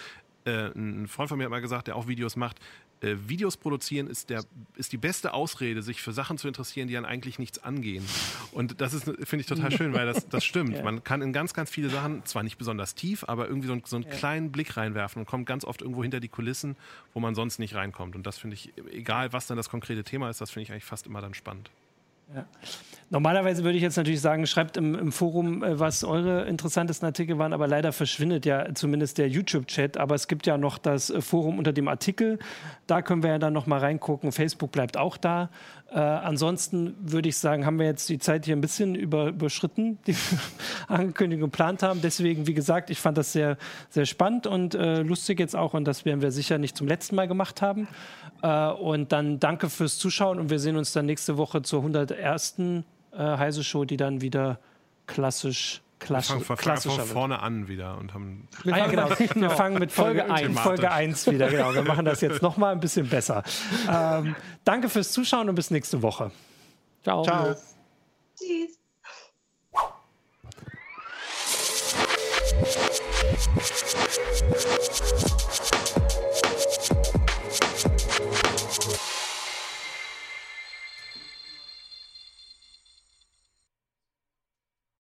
äh, ein Freund von mir hat mal gesagt, der auch Videos macht, äh, Videos produzieren ist, der, ist die beste Ausrede, sich für Sachen zu interessieren, die dann eigentlich nichts angehen. Und das ist, finde ich total schön, weil das, das stimmt. Ja. Man kann in ganz, ganz viele Sachen, zwar nicht besonders tief, aber irgendwie so, so einen ja. kleinen Blick reinwerfen und kommt ganz oft irgendwo hinter die Kulissen, wo man sonst nicht reinkommt. Und das finde ich, egal was dann das konkrete Thema ist, das finde ich eigentlich fast immer dann spannend. Normalerweise würde ich jetzt natürlich sagen, schreibt im, im, Forum, äh, was eure interessantesten Artikel waren, aber leider verschwindet ja zumindest der YouTube-Chat. Aber es gibt ja noch das äh, Forum unter dem Artikel. Da können wir ja dann noch mal reingucken. Facebook bleibt auch da. Äh, ansonsten würde ich sagen, haben wir jetzt die Zeit hier ein bisschen über, überschritten, die wir Ankündigung geplant haben. Deswegen, wie gesagt, ich fand das sehr, sehr spannend und äh, lustig jetzt auch. Und das werden wir sicher nicht zum letzten Mal gemacht haben. Äh, und dann danke fürs Zuschauen und wir sehen uns dann nächste Woche zur 101 äh, Heise Show, die dann wieder klassisch klassisch. Wir fangen von vorne an wieder und haben. Ah, ja, genau. Wir fangen mit Folge 1, Folge 1 wieder. Genau. Wir machen das jetzt nochmal ein bisschen besser. Ähm, danke fürs Zuschauen und bis nächste Woche. Ciao. Ciao. Tschüss. Tschüss.